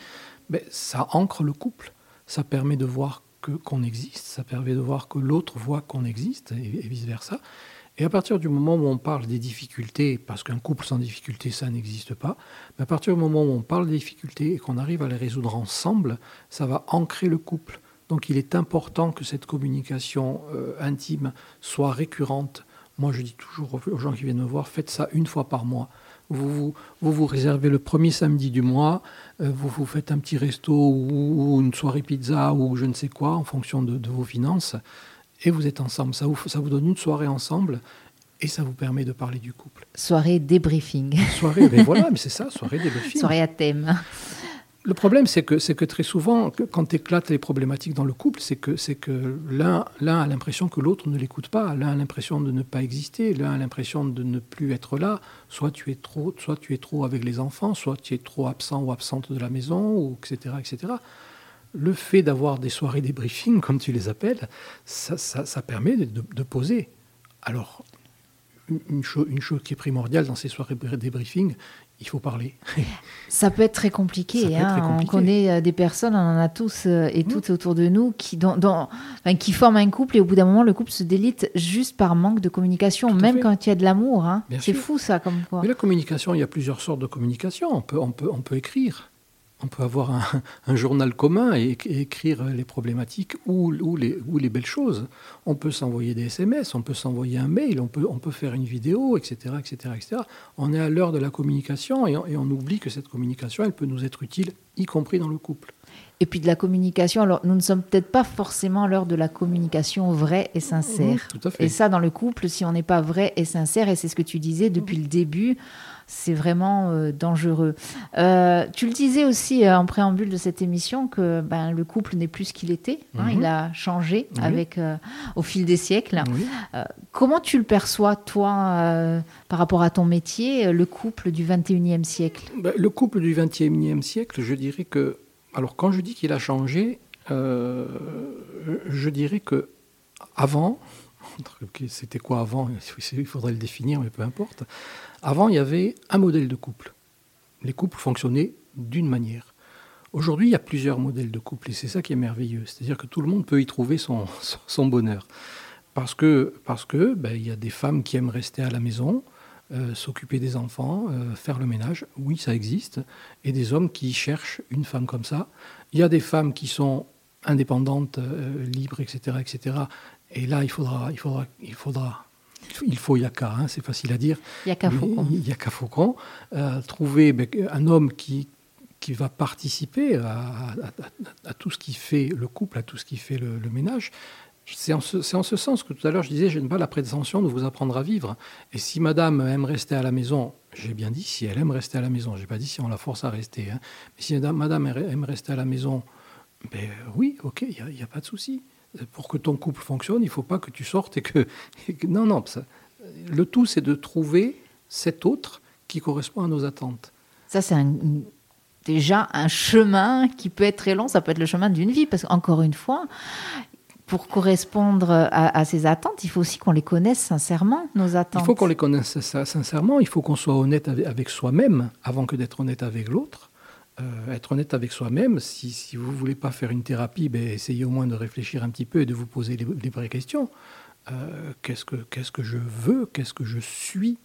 Ben, ça ancre le couple. Ça permet de voir qu'on existe ça permet de voir que l'autre voit qu'on existe et vice versa et à partir du moment où on parle des difficultés parce qu'un couple sans difficultés ça n'existe pas mais à partir du moment où on parle des difficultés et qu'on arrive à les résoudre ensemble ça va ancrer le couple donc il est important que cette communication euh, intime soit récurrente. Moi je dis toujours aux gens qui viennent me voir, faites ça une fois par mois. Vous vous, réservez le premier samedi du mois, euh, vous vous faites un petit resto ou, une soirée pizza ou je ne sais quoi en fonction de vos finances et vous êtes ensemble. Ça vous, ça vous donne une soirée ensemble et ça vous permet de parler du couple. Soirée débriefing, Soirée, ben voilà, mais c'est ça, soirée des soirée à thème. Le problème, c'est que, c'est que très souvent, quand éclatent les problématiques dans le couple, c'est que, c'est que l'un, l'un a l'impression que l'autre ne l'écoute pas, l'un a l'impression de ne pas exister, l'un a l'impression de ne plus être là. Soit tu es trop, soit tu es trop avec les enfants, soit tu es trop absent ou absente de la maison, ou etc., etc. Le fait d'avoir des soirées débriefing, comme tu les appelles, ça, ça- ça permet de, poser. Alors, une, une cho- une chose qui est primordiale dans ces soirées débriefing, il faut parler. Ça peut être très compliqué. Être hein. très compliqué. On connaît euh, des personnes, on en a tous euh, et toutes autour de nous qui, dans- dans- enfin, qui forment un couple et au bout d'un moment, le couple se délite juste par manque de communication, même fait. quand il y a de l'amour. hein. C'est fou ça, comme quoi. Mais la communication, il y a plusieurs sortes de communication. On peut, on peut, on peut écrire. On peut avoir un, un journal commun et, et écrire les problématiques ou, ou, les, ou les belles choses. On peut s'envoyer des SMS, on peut s'envoyer un mail, on peut, on peut faire une vidéo, etc., etc., etc. On est à l'heure de la communication et on, et on oublie que cette communication, elle peut nous être utile, y compris dans le couple. Et puis de la communication. Alors, nous ne sommes peut-être pas forcément à l'heure de la communication vraie et sincère. Mmh, tout à fait. Et ça, dans le couple, si on n'est pas vrai et sincère, et c'est ce que tu disais depuis le début, c'est vraiment euh, dangereux. Euh, tu le disais aussi euh, en préambule de cette émission que ben, le couple n'est plus ce qu'il était. hein, Mhm. Il a changé Oui. avec, au fil des siècles. Oui. Comment tu le perçois, toi, par rapport à ton métier, le couple du 21e siècle? Ben, le couple du XXIe siècle, je dirais que. Alors, quand je dis qu'il a changé, je dirais que avant, c'était quoi avant? Il faudrait le définir, mais peu importe. Avant, il y avait un modèle de couple. Les couples fonctionnaient d'une manière. Aujourd'hui, il y a plusieurs modèles de couple et c'est ça qui est merveilleux. C'est-à-dire que tout le monde peut y trouver son, bonheur. Parce que, parce que ben, il y a des femmes qui aiment rester à la maison, euh, s'occuper des enfants, euh, faire le ménage. Oui, ça existe. Et des hommes qui cherchent une femme comme ça. Il y a des femmes qui sont indépendantes, euh, libres, etc., etc. Et là, il faudra, il faudra, il faudra, il faut, il y a qu'à, hein, c'est facile à dire. Il y a qu'à Mais Faucon. Il n'y a qu'à Faucon. Euh, trouver ben, un homme qui, qui va participer à, à- à- à tout ce qui fait le couple, à tout ce qui fait le, le ménage. C'est en, ce, en ce sens que tout à l'heure je disais, je n'ai pas la prétention de vous apprendre à vivre. Et si madame aime rester à la maison, j'ai bien dit si elle aime rester à la maison, j'ai pas dit si on la force à rester. hein. Mais si madame, aime rester à la maison, ben oui, ok, il n'y a pas de souci. Pour que ton couple fonctionne, il ne faut pas que tu sortes et que... et que- non, non, ça- le tout c'est de trouver cet autre qui correspond à nos attentes. Ça, c'est un- déjà un chemin qui peut être très long. Ça peut être le chemin d'une vie. Parce qu'encore une fois, pour correspondre à, à ces attentes, il faut aussi qu'on les connaisse sincèrement, nos attentes. Il faut qu'on les connaisse sin- sincèrement, il faut qu'on soit honnête avec soi-même avant que d'être honnête avec l'autre. Euh, être honnête avec soi-même, si, vous ne voulez pas faire une thérapie, ben, essayez au moins de réfléchir un petit peu et de vous poser les, vraies questions. Euh, qu'est-ce, que, je veux Qu'est-ce que je suis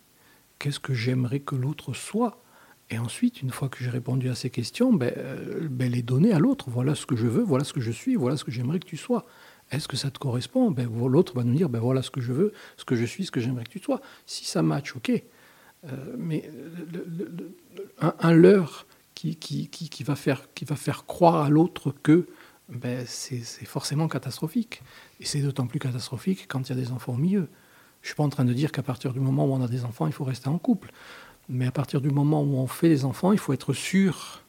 Qu'est-ce que j'aimerais que l'autre soit? Et ensuite, une fois que j'ai répondu à ces questions, ben, euh, ben, les donner à l'autre. Voilà ce que je veux, voilà ce que je suis, voilà ce que j'aimerais que tu sois. Est-ce que ça te correspond? Ben, L'autre va nous dire, ben, voilà ce que je veux, ce que je suis, ce que j'aimerais que tu sois. Si ça match, ok. Mais un, un leurre qui, qui, qui, va faire, qui va faire croire à l'autre que ben, c'est c'est forcément catastrophique. Et c'est d'autant plus catastrophique quand il y a des enfants au milieu. Je ne suis pas en train de dire qu'à partir du moment où on a des enfants, il faut rester en couple. Mais à partir du moment où on fait des enfants, il faut être sûr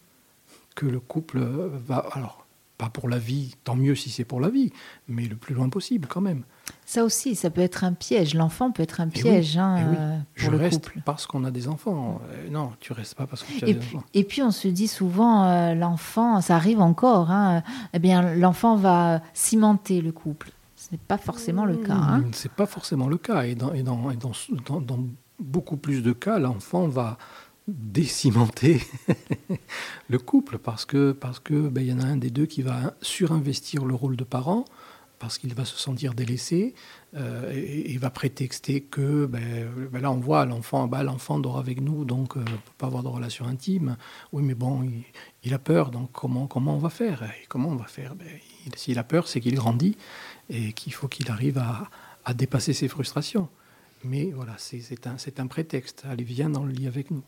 que le couple va... Alors, pas pour la vie, tant mieux si c'est pour la vie, mais le plus loin possible quand même. Ça aussi, ça peut être un piège. L'enfant peut être un Eh oui, piège hein, eh oui. euh, Je pour le reste couple. parce qu'on a des enfants. Euh, non, tu restes pas parce que tu as Et des puis, enfants. et puis, on se dit souvent, euh, l'enfant, ça arrive encore, hein, eh bien, l'enfant va cimenter le couple. Ce n'est pas forcément le cas. hein. Ce n'est pas forcément le cas. Et dans, et dans, et dans, dans- dans beaucoup plus de cas, l'enfant va décimenter le couple parce que parce que ben, il y en a un des deux qui va surinvestir le rôle de parent parce qu'il va se sentir délaissé euh, et, va prétexter que ben, ben là on voit l'enfant ben, l'enfant dort avec nous donc euh, on peut pas avoir de relation intime. Oui mais bon il, a peur donc comment comment on va faire? Et comment on va faire? Ben, il- s'il a peur c'est qu'il grandit et qu'il faut qu'il arrive à, à dépasser ses frustrations. Mais voilà c'est un un prétexte. Allez viens dans le lit avec nous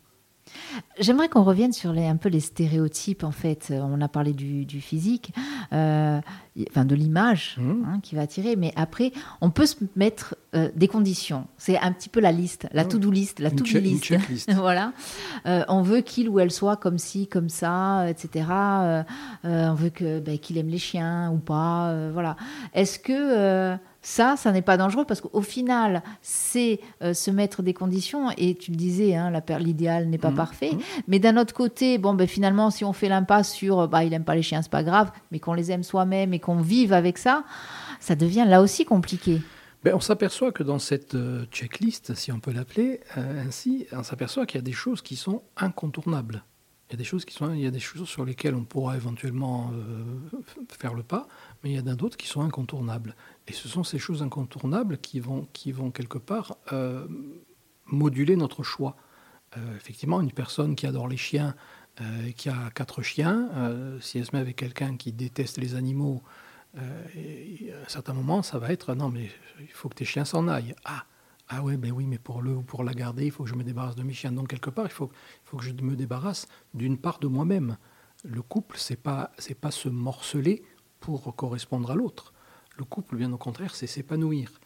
J'aimerais qu'on revienne sur les, un peu les stéréotypes, en fait. Euh, On a parlé du, du physique, euh, enfin de l'image Mhm. hein, qui va attirer, mais après, on peut se mettre euh, des conditions. C'est un petit peu la liste, la Ouais. to-do list, la to-do list. voilà. Euh, on veut qu'il ou elle soit comme ci, comme ça, etc. On veut que ben, qu'il aime les chiens ou pas. voilà. Est-ce que ça, ça n'est pas dangereux parce qu'au final, c'est euh, se mettre des conditions. Et tu le disais, hein, l'idéal n'est pas Mhm. parfait. Mais d'un autre côté, bon, ben finalement, si on fait l'impasse sur, euh, bah, il aime pas les chiens, c'est pas grave, mais qu'on les aime soi-même et qu'on vive avec ça, ça devient là aussi compliqué. Ben, on s'aperçoit que dans cette euh, checklist, si on peut l'appeler euh, ainsi, on s'aperçoit qu'il y a des choses qui sont incontournables. Il y a des choses qui sont, il y a des choses sur lesquelles on pourra éventuellement euh, faire le pas, mais il y en a d'autres qui sont incontournables. Et ce sont ces choses incontournables qui vont, qui vont quelque part euh, moduler notre choix. Euh, effectivement, une personne qui adore les chiens, qui a quatre chiens, si elle se met avec quelqu'un qui déteste les animaux, à un certain moment, ça va être non, mais il faut que tes chiens s'en aillent. Ah, ah ouais, ben oui, mais pour le ou pour la garder, il faut que je me débarrasse de mes chiens. Donc quelque part, il faut, il faut que je me débarrasse d'une part de moi-même. Le couple, c'est pas c'est pas se morceler pour correspondre à l'autre. Le couple, bien au contraire, c'est s'épanouir.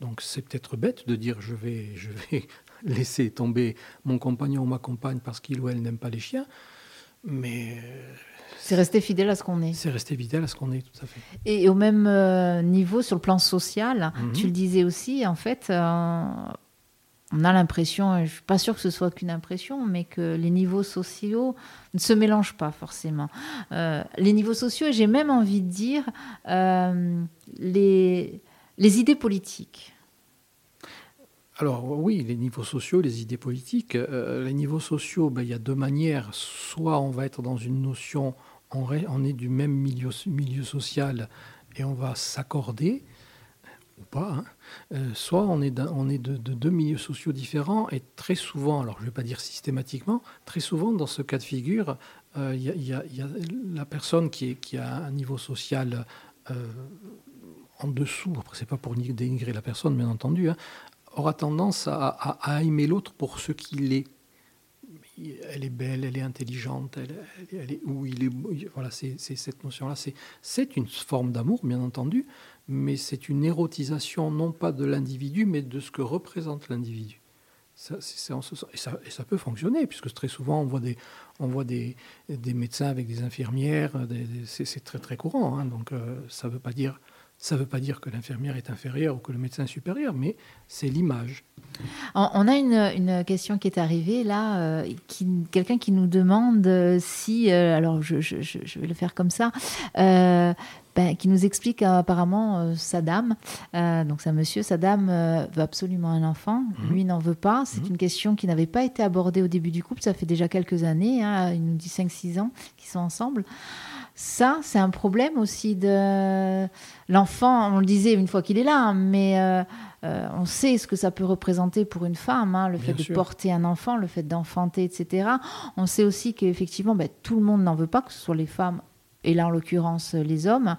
Donc c'est peut-être bête de dire je vais je vais laisser tomber mon compagnon ou ma compagne parce qu'il ou elle n'aime pas les chiens, mais euh, c'est rester fidèle à ce qu'on est. C'est rester fidèle à ce qu'on est, tout à fait. Et au même euh, niveau, sur le plan social, mhm. tu le disais aussi, en fait, euh, on a l'impression, je ne suis pas sûre que ce soit qu'une impression, mais que les niveaux sociaux ne se mélangent pas forcément. Euh, les niveaux sociaux, et j'ai même envie de dire les, les idées politiques. Alors oui, les niveaux sociaux, les idées politiques. les niveaux sociaux, ben, il y a deux manières. Soit on va être dans une notion on, est du même milieu, social et on va s'accorder, ou pas, hein. euh, soit on est, on est de, deux milieux sociaux différents et très souvent, alors je ne vais pas dire systématiquement, très souvent dans ce cas de figure, euh, il y, a la personne qui, a un niveau social euh, en dessous, après c'est pas pour dénigrer la personne bien entendu, hein, aura tendance à, aimer l'autre pour ce qu'il est elle est belle, elle est intelligente, elle, est où il est. Voilà, c'est cette notion-là. C'est une forme d'amour, bien entendu, mais c'est une érotisation non pas de l'individu, mais de ce que représente l'individu. Ça, et, ça, peut fonctionner, puisque très souvent on voit des médecins avec des infirmières, c'est très très courant. Hein, donc euh, ça ne veut pas dire ça ne veut pas dire que l'infirmière est inférieure ou que le médecin est supérieur, mais c'est l'image. On a une, question qui est arrivée là, euh, quelqu'un qui nous demande euh, si, euh, alors je, vais le faire comme ça, ben, qui nous explique apparemment sa dame, donc sa monsieur, sa dame veut absolument un enfant, mhm. lui n'en veut pas. C'est mhm. une question qui n'avait pas été abordée au début du couple, ça fait déjà quelques années, hein, il nous dit 5-6 ans qu'ils sont ensemble. Ça, c'est un problème aussi de l'enfant. On le disait une fois qu'il est là, hein, mais euh, euh, on sait ce que ça peut représenter pour une femme, hein, le fait de porter un enfant, le fait d'enfanter, etc. On sait aussi qu'effectivement, ben, tout le monde n'en veut pas, que ce soit les femmes et là en l'occurrence les hommes.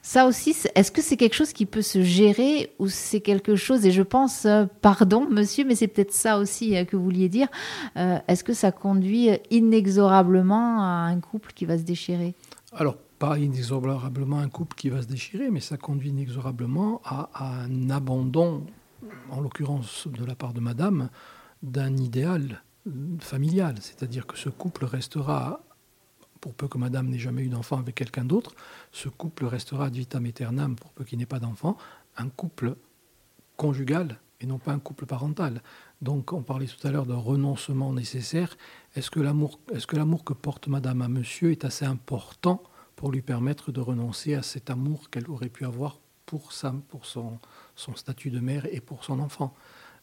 Ça aussi, est-ce que c'est quelque chose qui peut se gérer ou c'est quelque chose, et je pense, euh, pardon monsieur, mais c'est peut-être ça aussi que vous vouliez dire, est-ce que ça conduit inexorablement à un couple qui va se déchirer? Alors, pas inexorablement un couple qui va se déchirer, mais ça conduit inexorablement à, un abandon, en l'occurrence de la part de madame, d'un idéal familial. C'est-à-dire que ce couple restera, pour peu que madame n'ait jamais eu d'enfant avec quelqu'un d'autre, ce couple restera ad vitam aeternam, pour peu qu'il n'ait pas d'enfant, un couple conjugal et non pas un couple parental. Donc on parlait tout à l'heure d'un renoncement nécessaire. Est-ce que l'amour est que, que porte madame à monsieur est assez important pour lui permettre de renoncer à cet amour qu'elle aurait pu avoir pour, sa, pour son, son, statut de mère et pour son enfant?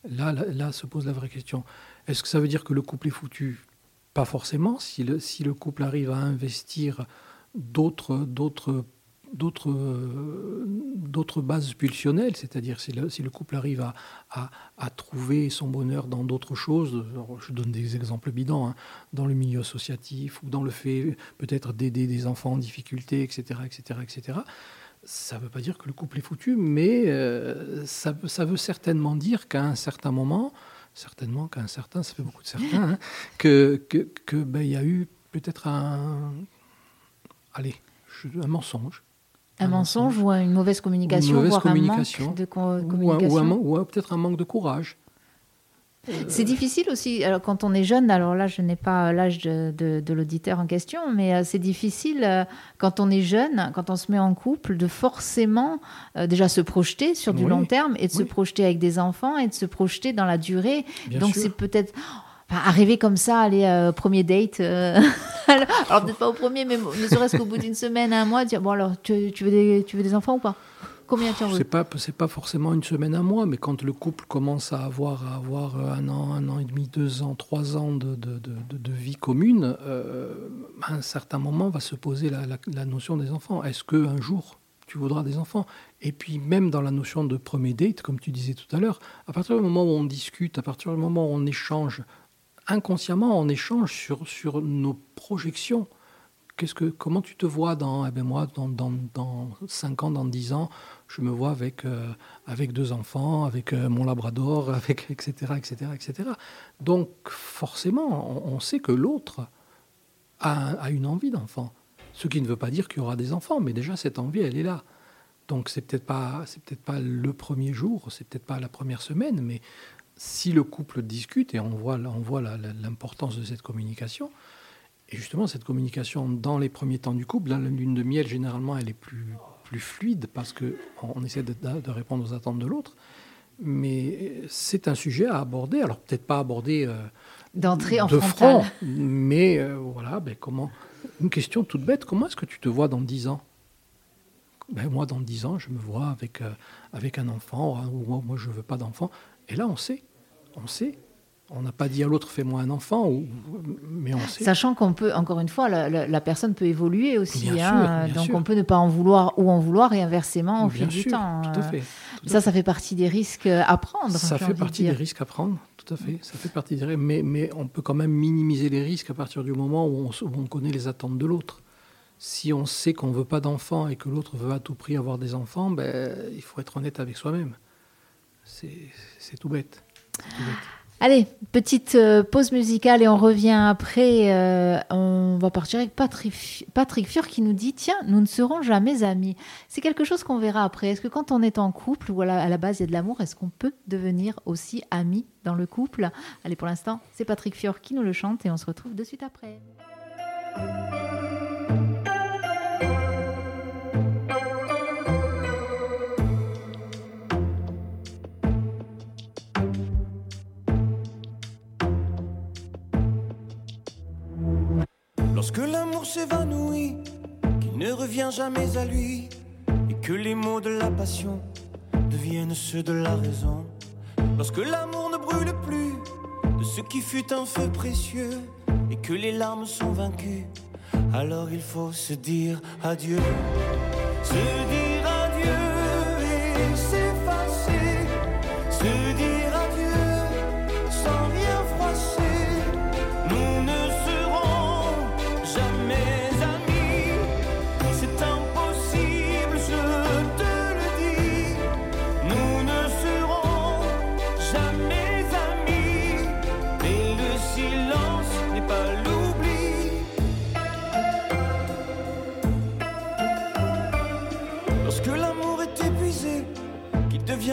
Là, là, se pose la vraie question. Est-ce que ça veut dire que le couple est foutu? Pas forcément. Si le, si le couple arrive à investir d'autres d'autres d'autres bases pulsionnelles, c'est-à-dire si le, si le, couple arrive à, à, à, trouver son bonheur dans d'autres choses, je donne des exemples bidons, hein, dans le milieu associatif ou dans le fait peut-être d'aider des enfants en difficulté, etc., etc., etc. Ça ne veut pas dire que le couple est foutu, mais euh, ça, ça, veut certainement dire qu'à un certain moment, certainement qu'à un certain, ça fait beaucoup de certains, hein, que qu'il que, ben, y a eu peut-être un, allez, un mensonge un, mensonge ou une mauvaise communication, une voire communication, un manque de communication. Ou, peut-être un manque de courage. C'est difficile aussi, alors quand on est jeune, alors là je n'ai pas l'âge de, l'auditeur en question, mais euh, c'est difficile euh, quand on est jeune, quand on se met en couple, de forcément euh, déjà se projeter sur du long terme et de se projeter avec des enfants et de se projeter dans la durée. Donc c'est peut-être arriver comme ça, aller euh, premier date. Euh, alors peut-être pas au premier, mais ne serait-ce qu'au bout d'une semaine, un mois, dire bon alors tu, veux, des, tu veux des enfants ou pas? Combien tu en veux? C'est pas c'est pas forcément une semaine, un mois, mais quand le couple commence à avoir avoir un an, un an et demi, deux ans, trois ans de, vie commune, euh, à un certain moment va se poser la, la, notion des enfants. Est-ce que un jour tu voudras des enfants? Et puis même dans la notion de premier date, comme tu disais tout à l'heure, à partir du moment où on discute, à partir du moment où on échange inconsciemment, on échange sur, sur nos projections. Qu'est-ce que, comment tu te vois dans, eh ben moi, dans, dans, dans 5 ans, dans 10 ans, je me vois avec, euh, avec deux enfants, avec euh, mon labrador, avec, etc., etc., etc. Donc, forcément, on, sait que l'autre a, une envie d'enfant. Ce qui ne veut pas dire qu'il y aura des enfants, mais déjà cette envie, elle est là. Donc c'est peut-être pas, c'est peut-être pas le premier jour, c'est peut-être pas la première semaine, mais si le couple discute et on voit, on voit l'importance de cette communication, et justement cette communication dans les premiers temps du couple, dans la lune de miel, généralement, elle est plus, plus fluide parce que on essaie de, de répondre aux attentes de l'autre. Mais c'est un sujet à aborder. Alors peut-être pas aborder euh, d'entrée en de front, mais euh, voilà, ben, comment Une question toute bête. Comment est-ce que tu te vois dans dix ans? Ben, moi, dans dix ans, je me vois avec, euh, avec un enfant, ou moi, je ne veux pas d'enfant. Et là, on sait. On sait. On n'a pas dit à l'autre fais-moi un enfant, ou, mais on sait. Sachant qu'on peut, encore une fois, la, personne peut évoluer aussi. Hein, donc on peut ne pas en vouloir ou en vouloir et inversement au fil du temps. Tout à fait. ça, ça fait partie des risques à prendre. Ça fait partie des risques à prendre, tout à fait. Ça fait partie des risques, mais, mais on peut quand même minimiser les risques à partir du moment où on, où on connaît les attentes de l'autre. Si on sait qu'on ne veut pas d'enfants et que l'autre veut à tout prix avoir des enfants, ben, il faut être honnête avec soi-même. C'est tout bête. Allez, petite euh, pause musicale et on revient après. Euh, on va partir avec Patrick, Patrick qui nous dit Tiens, nous ne serons jamais amis. C'est quelque chose qu'on verra après. Est-ce que quand on est en couple ou à la, base il y a de l'amour, est-ce qu'on peut devenir aussi amis dans le couple? Allez, pour l'instant, c'est Patrick Fior qui nous le chante et on se retrouve de suite après. Lorsque l'amour s'évanouit, qu'il ne revient jamais à lui, et que les mots de la passion deviennent ceux de la raison. Lorsque l'amour ne brûle plus de ce qui fut un feu précieux, et que les larmes sont vaincues, alors il faut se dire adieu. Se dire adieu et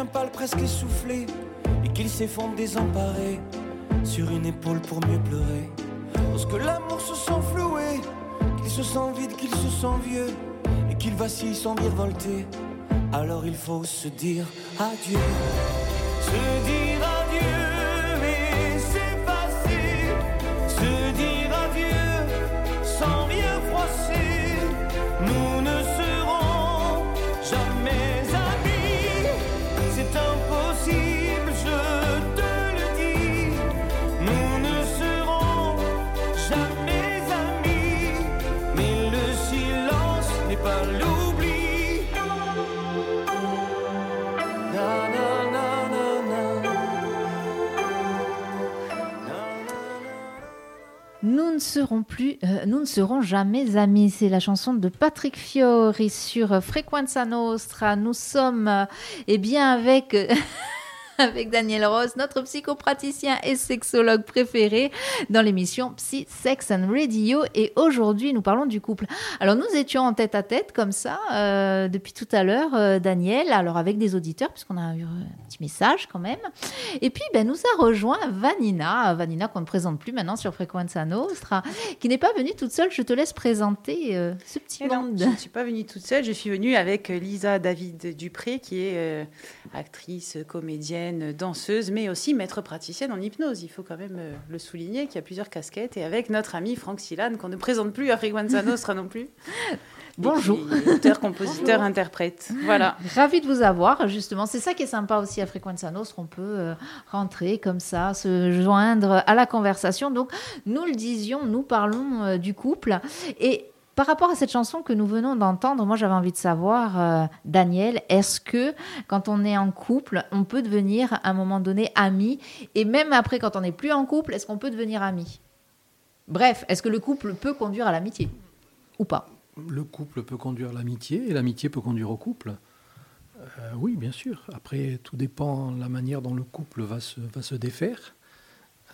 pâle, presque essoufflé, et qu'il s'effondre désemparé sur une épaule pour mieux pleurer. Lorsque l'amour se sent floué, qu'il se sent vide, qu'il se sent vieux, et qu'il vacille sans virevolter, alors il faut se dire adieu. Plus, euh, nous ne serons jamais amis. C'est la chanson de Patrick Fiori sur Frequenza Nostra. Nous sommes, euh, eh bien, avec. avec Daniel Ross, notre psychopraticien et sexologue préféré dans l'émission Psy, Sex and Radio. Et aujourd'hui, nous parlons du couple. Alors, nous étions en tête à tête comme ça euh, depuis tout à l'heure, euh, Daniel, alors avec des auditeurs, puisqu'on a eu un petit message quand même. Et puis, ben, nous a rejoint Vanina, Vanina qu'on ne présente plus maintenant sur Frequenza Nostra, qui n'est pas venue toute seule. Je te laisse présenter euh, ce petit eh monde. je ne suis pas venue toute seule, je suis venue avec Lisa David Dupré, qui est actrice, comédienne danseuse, mais aussi maître praticienne en hypnose. Il faut quand même euh, le souligner qu'il y a plusieurs casquettes. Et avec notre ami Franck Silane, qu'on ne présente plus à Frequenza Nostra non plus. Bonjour. Auteur, compositeur, interprète. Voilà. Ravi de vous avoir, justement. C'est ça qui est sympa aussi à Frequenza Nostra. On peut euh, rentrer comme ça, se joindre à la conversation. Donc, nous le disions, nous parlons euh, du couple. Et par rapport à cette chanson que nous venons d'entendre, moi j'avais envie de savoir, euh, Daniel, est-ce que quand on est en couple, on peut devenir à un moment donné ami? Et même après, quand on n'est plus en couple, est-ce qu'on peut devenir ami? Bref, est-ce que le couple peut conduire à l'amitié? Ou pas? Le couple peut conduire à l'amitié et l'amitié peut conduire au couple. Euh, oui, bien sûr. Après, tout dépend de la manière dont le couple va se, défaire.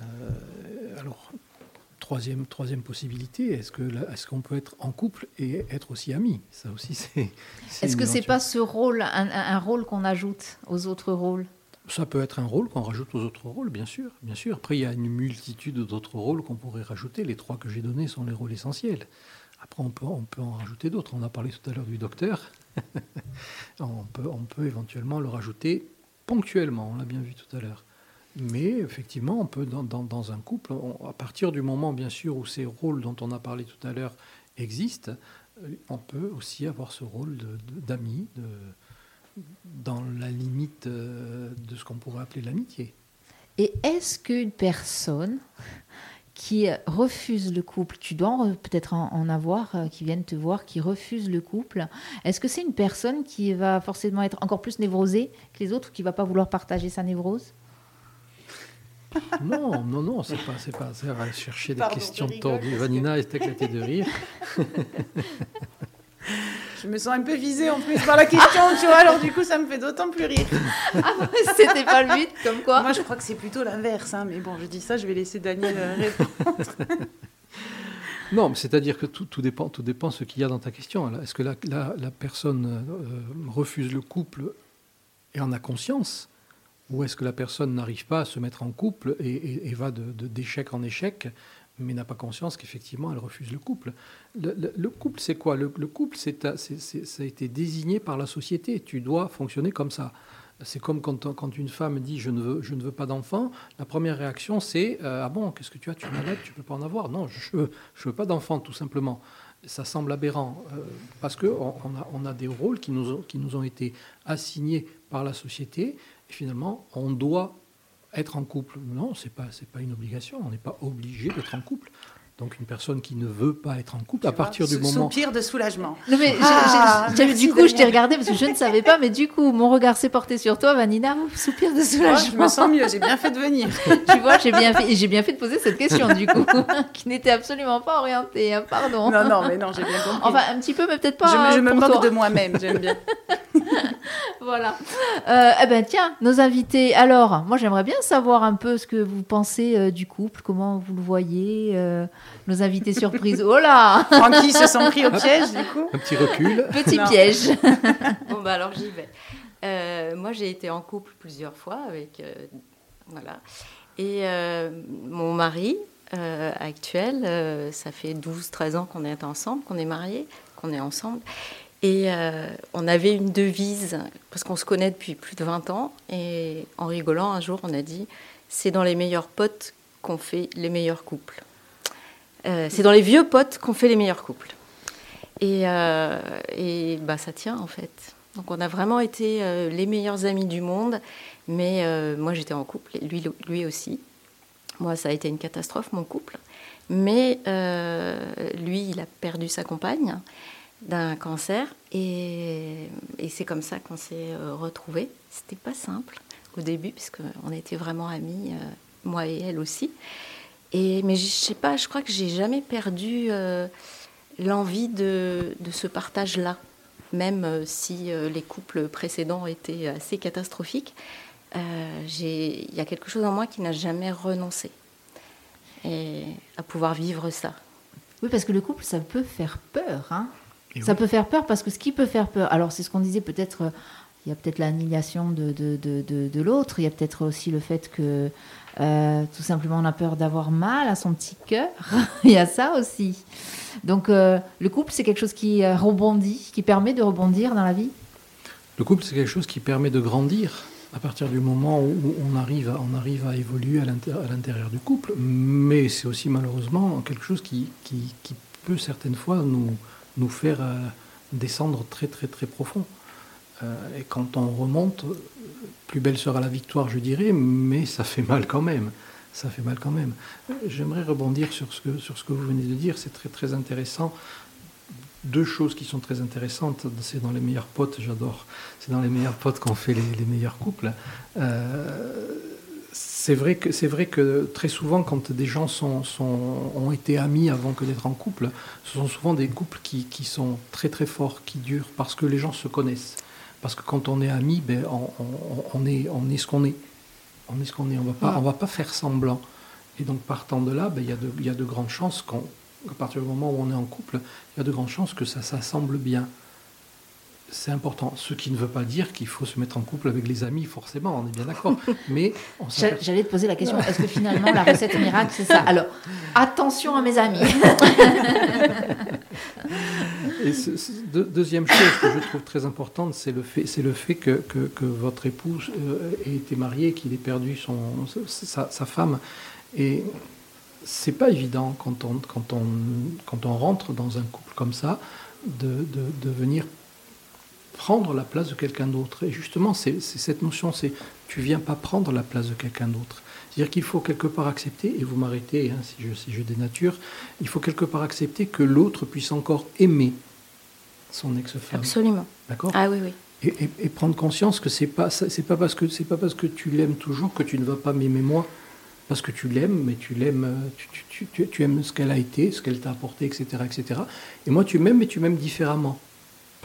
Euh, alors, troisième, troisième possibilité, est-ce que est-ce qu'on peut être en couple et être aussi ami Ça aussi, c'est. Est-ce que c'est pas ce rôle, un, un rôle qu'on ajoute aux autres rôles? Ça peut être un rôle qu'on rajoute aux autres rôles, bien sûr, bien sûr. Après, il y a une multitude d'autres rôles qu'on pourrait rajouter. Les trois que j'ai donnés sont les rôles essentiels. Après, on peut, on peut en rajouter d'autres. On a parlé tout à l'heure du docteur. on, peut, on peut éventuellement le rajouter ponctuellement, on l'a bien vu tout à l'heure. Mais effectivement, on peut, dans, un couple, à partir du moment, bien sûr, où ces rôles dont on a parlé tout à l'heure existent, euh, on peut aussi avoir ce rôle d'ami, dans la limite euh, de ce qu'on pourrait appeler l'amitié. Et est-ce qu'une personne qui refuse le couple, tu dois peut-être en, avoir euh, qui viennent te voir, qui refuse le couple, est-ce que c'est une personne qui va forcément être encore plus névrosée que les autres, qui va pas vouloir partager sa névrose? non, non, non, c'est pas, c'est pas, va chercher des questions tordues. Vanina est éclatée de rire. Je me sens un peu visée en plus par la question, tu vois, alors du coup, ça me fait d'autant plus rire. Ah, c'était pas le but, comme quoi Moi, je crois que c'est plutôt l'inverse, hein, mais bon, je dis ça, je vais laisser Daniel euh, répondre. Non, c'est-à-dire que tout, tout, dépend, tout dépend ce qu'il y a dans ta question. Est-ce que la, la, personne euh, refuse le couple et en a conscience? Ou est-ce que la personne n'arrive pas à se mettre en couple et, va d'échec de, en échec mais n'a pas conscience qu'effectivement elle refuse le couple. Le, couple, c'est quoi? Le, couple, c'est, ça a été désigné par la société. Tu dois fonctionner comme ça. C'est comme quand, quand, une femme dit je ne veux, je ne veux pas d'enfant, la première réaction c'est euh, ah bon, qu'est-ce que tu as? Tu es malade, tu peux pas en avoir? Non, je ne veux pas d'enfant, tout simplement. Ça semble aberrant euh, parce qu'on on a, on a des rôles qui nous, ont, qui nous ont été assignés par la société finalement on doit être en couple, non, c'est pas c'est pas une obligation. On n'est pas obligé d'être en couple. Donc une personne qui ne veut pas être en couple, à partir du moment... Soupir de soulagement. Non mais ah, du coup, je t'ai regardé parce que je ne savais pas, mais du coup, mon regard s'est porté sur toi, Vanina. Soupir de soulagement. je me sens mieux. J'ai bien fait de venir. tu vois, j'ai bien fait, j'ai bien fait de poser cette question du coup, qui n'était absolument pas orientée. Hein, pardon. Non, non, mais non, j'ai bien compris. Enfin, un petit peu, mais peut-être pas. Je, je me moque de moi-même. J'aime bien. voilà. Euh, eh ben tiens, nos invités. Alors, moi j'aimerais bien savoir un peu ce que vous pensez euh, du couple, comment vous le voyez, euh, nos invités surprises. Oh là Francky se sont pris au piège du coup. Un petit recul. Petit piège. bon bah alors j'y vais. moi j'ai été en couple plusieurs fois avec voilà et mon mari actuel, ça fait 12-13 ans qu'on est ensemble, qu'on est mariés, qu'on est ensemble. Et euh, on avait une devise, parce qu'on se connaît depuis plus de 20 ans, et en rigolant, un jour, on a dit c'est dans les meilleurs potes qu'on fait les meilleurs couples. Euh, c'est dans les vieux potes qu'on fait les meilleurs couples. Et, euh, bah, ça tient, en fait. Donc, on a vraiment été les meilleurs amis du monde, mais moi, j'étais en couple, lui, lui aussi. Moi, ça a été une catastrophe, mon couple. Mais lui, il a perdu sa compagne d'un cancer. Et, c'est comme ça qu'on s'est euh, retrouvés. C'était pas simple au début, puisqu'on était vraiment amis, euh, moi et elle aussi. Et, mais je sais pas, je crois que j'ai jamais perdu euh, l'envie de, de, ce partage-là. Même si les couples précédents étaient assez catastrophiques, il y a quelque chose en moi qui n'a jamais renoncé et à pouvoir vivre ça. Oui, parce que le couple, ça peut faire peur. Hein ça peut faire peur parce que ce qui peut faire peur, alors c'est ce qu'on disait peut-être, euh, il y a peut-être l'annihilation de, de, de, de l'autre, il y a peut-être aussi le fait que euh, tout simplement on a peur d'avoir mal à son petit cœur, il y a ça aussi. Donc euh, le couple c'est quelque chose qui rebondit, qui permet de rebondir dans la vie Le couple c'est quelque chose qui permet de grandir à partir du moment où on arrive, à, on arrive à évoluer à l'intérieur du couple, mais c'est aussi malheureusement quelque chose qui, qui, qui peut certaines fois nous, nous faire euh, descendre très très très profond. Euh, et quand on remonte, plus belle sera la victoire, je dirais, mais ça fait mal quand même. Ça fait mal quand même. J'aimerais rebondir sur ce, que, sur ce que vous venez de dire, c'est très très intéressant. Deux choses qui sont très intéressantes, c'est dans les meilleurs potes, j'adore. C'est dans les meilleurs potes qu'on fait les, meilleurs couples. Euh, c'est vrai que c'est vrai que très souvent, quand des gens sont, ont été amis avant que d'être en couple, ce sont souvent des couples qui, sont très très forts, qui durent parce que les gens se connaissent. Parce que quand on est amis, ben, on, est on est ce qu'on est. On est ce qu'on est. On va pas on va pas faire semblant. Et donc partant de là, ben, il y, a de- il y a de grandes chances qu'à partir du moment où on est en couple, il y a de grandes chances que ça s'assemble bien. C'est important. Ce qui ne veut pas dire qu'il faut se mettre en couple avec les amis, forcément, on est bien d'accord. Mais J'allais te poser la question, est-ce que finalement la recette miracle, c'est ça? Alors, attention à mes amis. Et ce- ce- deux- deuxième chose que je trouve très importante, c'est le fait, c'est le fait que, que- que votre époux euh, ait été marié, qu'il ait perdu son, sa, sa femme. Et c'est pas évident quand on, quand, on, quand on rentre dans un couple comme ça de, de, de venir prendre la place de quelqu'un d'autre. Et justement, c'est cette notion, c'est tu viens pas prendre la place de quelqu'un d'autre. C'est-à-dire qu'il faut quelque part accepter, et vous m'arrêtez hein, si, je, si je dénature, il faut quelque part accepter que l'autre puisse encore aimer son ex-femme. Absolument. D'accord? Ah oui, oui. et, et- et prendre conscience que c'est pas c'est pas parce que c'est pas parce que tu l'aimes toujours que tu ne vas pas m'aimer moi parce que tu l'aimes mais tu l'aimes tu- tu- tu- tu aimes ce qu'elle a été ce qu'elle t'a apporté etc etc et moi tu m'aimes mais tu m'aimes différemment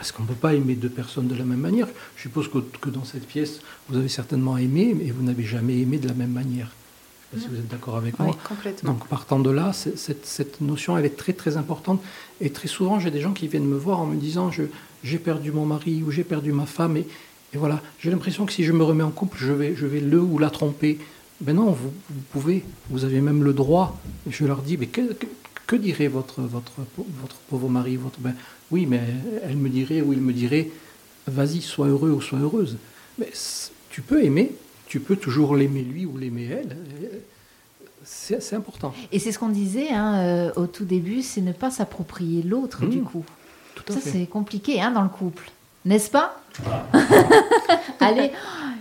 parce qu'on ne peut pas aimer deux personnes de la même manière je suppose que, que dans cette pièce vous avez certainement aimé mais vous n'avez jamais aimé de la même manière je ne sais pas si vous êtes d'accord avec Oui, moi complètement. donc partant de là, cette, cette notion, elle est très très importante. Et très souvent, j'ai des gens qui viennent me voir en me disant, j'ai perdu mon mari ou j'ai perdu ma femme. Et, et voilà, j'ai l'impression que si je me remets en couple, je vais, je vais le ou la tromper. Ben non, vous, vous pouvez, vous avez même le droit. Et je leur dis, mais que, que, que dirait votre, votre, votre pauvre mari votre, ben, Oui, mais elle me dirait ou il me dirait, vas-y, sois heureux ou sois heureuse. Mais tu peux aimer, tu peux toujours l'aimer lui ou l'aimer elle. C'est important. Et c'est ce qu'on disait hein, euh, au tout début, c'est ne pas s'approprier l'autre Mmh. du coup. Tout à Ça c'est compliqué hein, dans le couple, n'est-ce pas? Allez,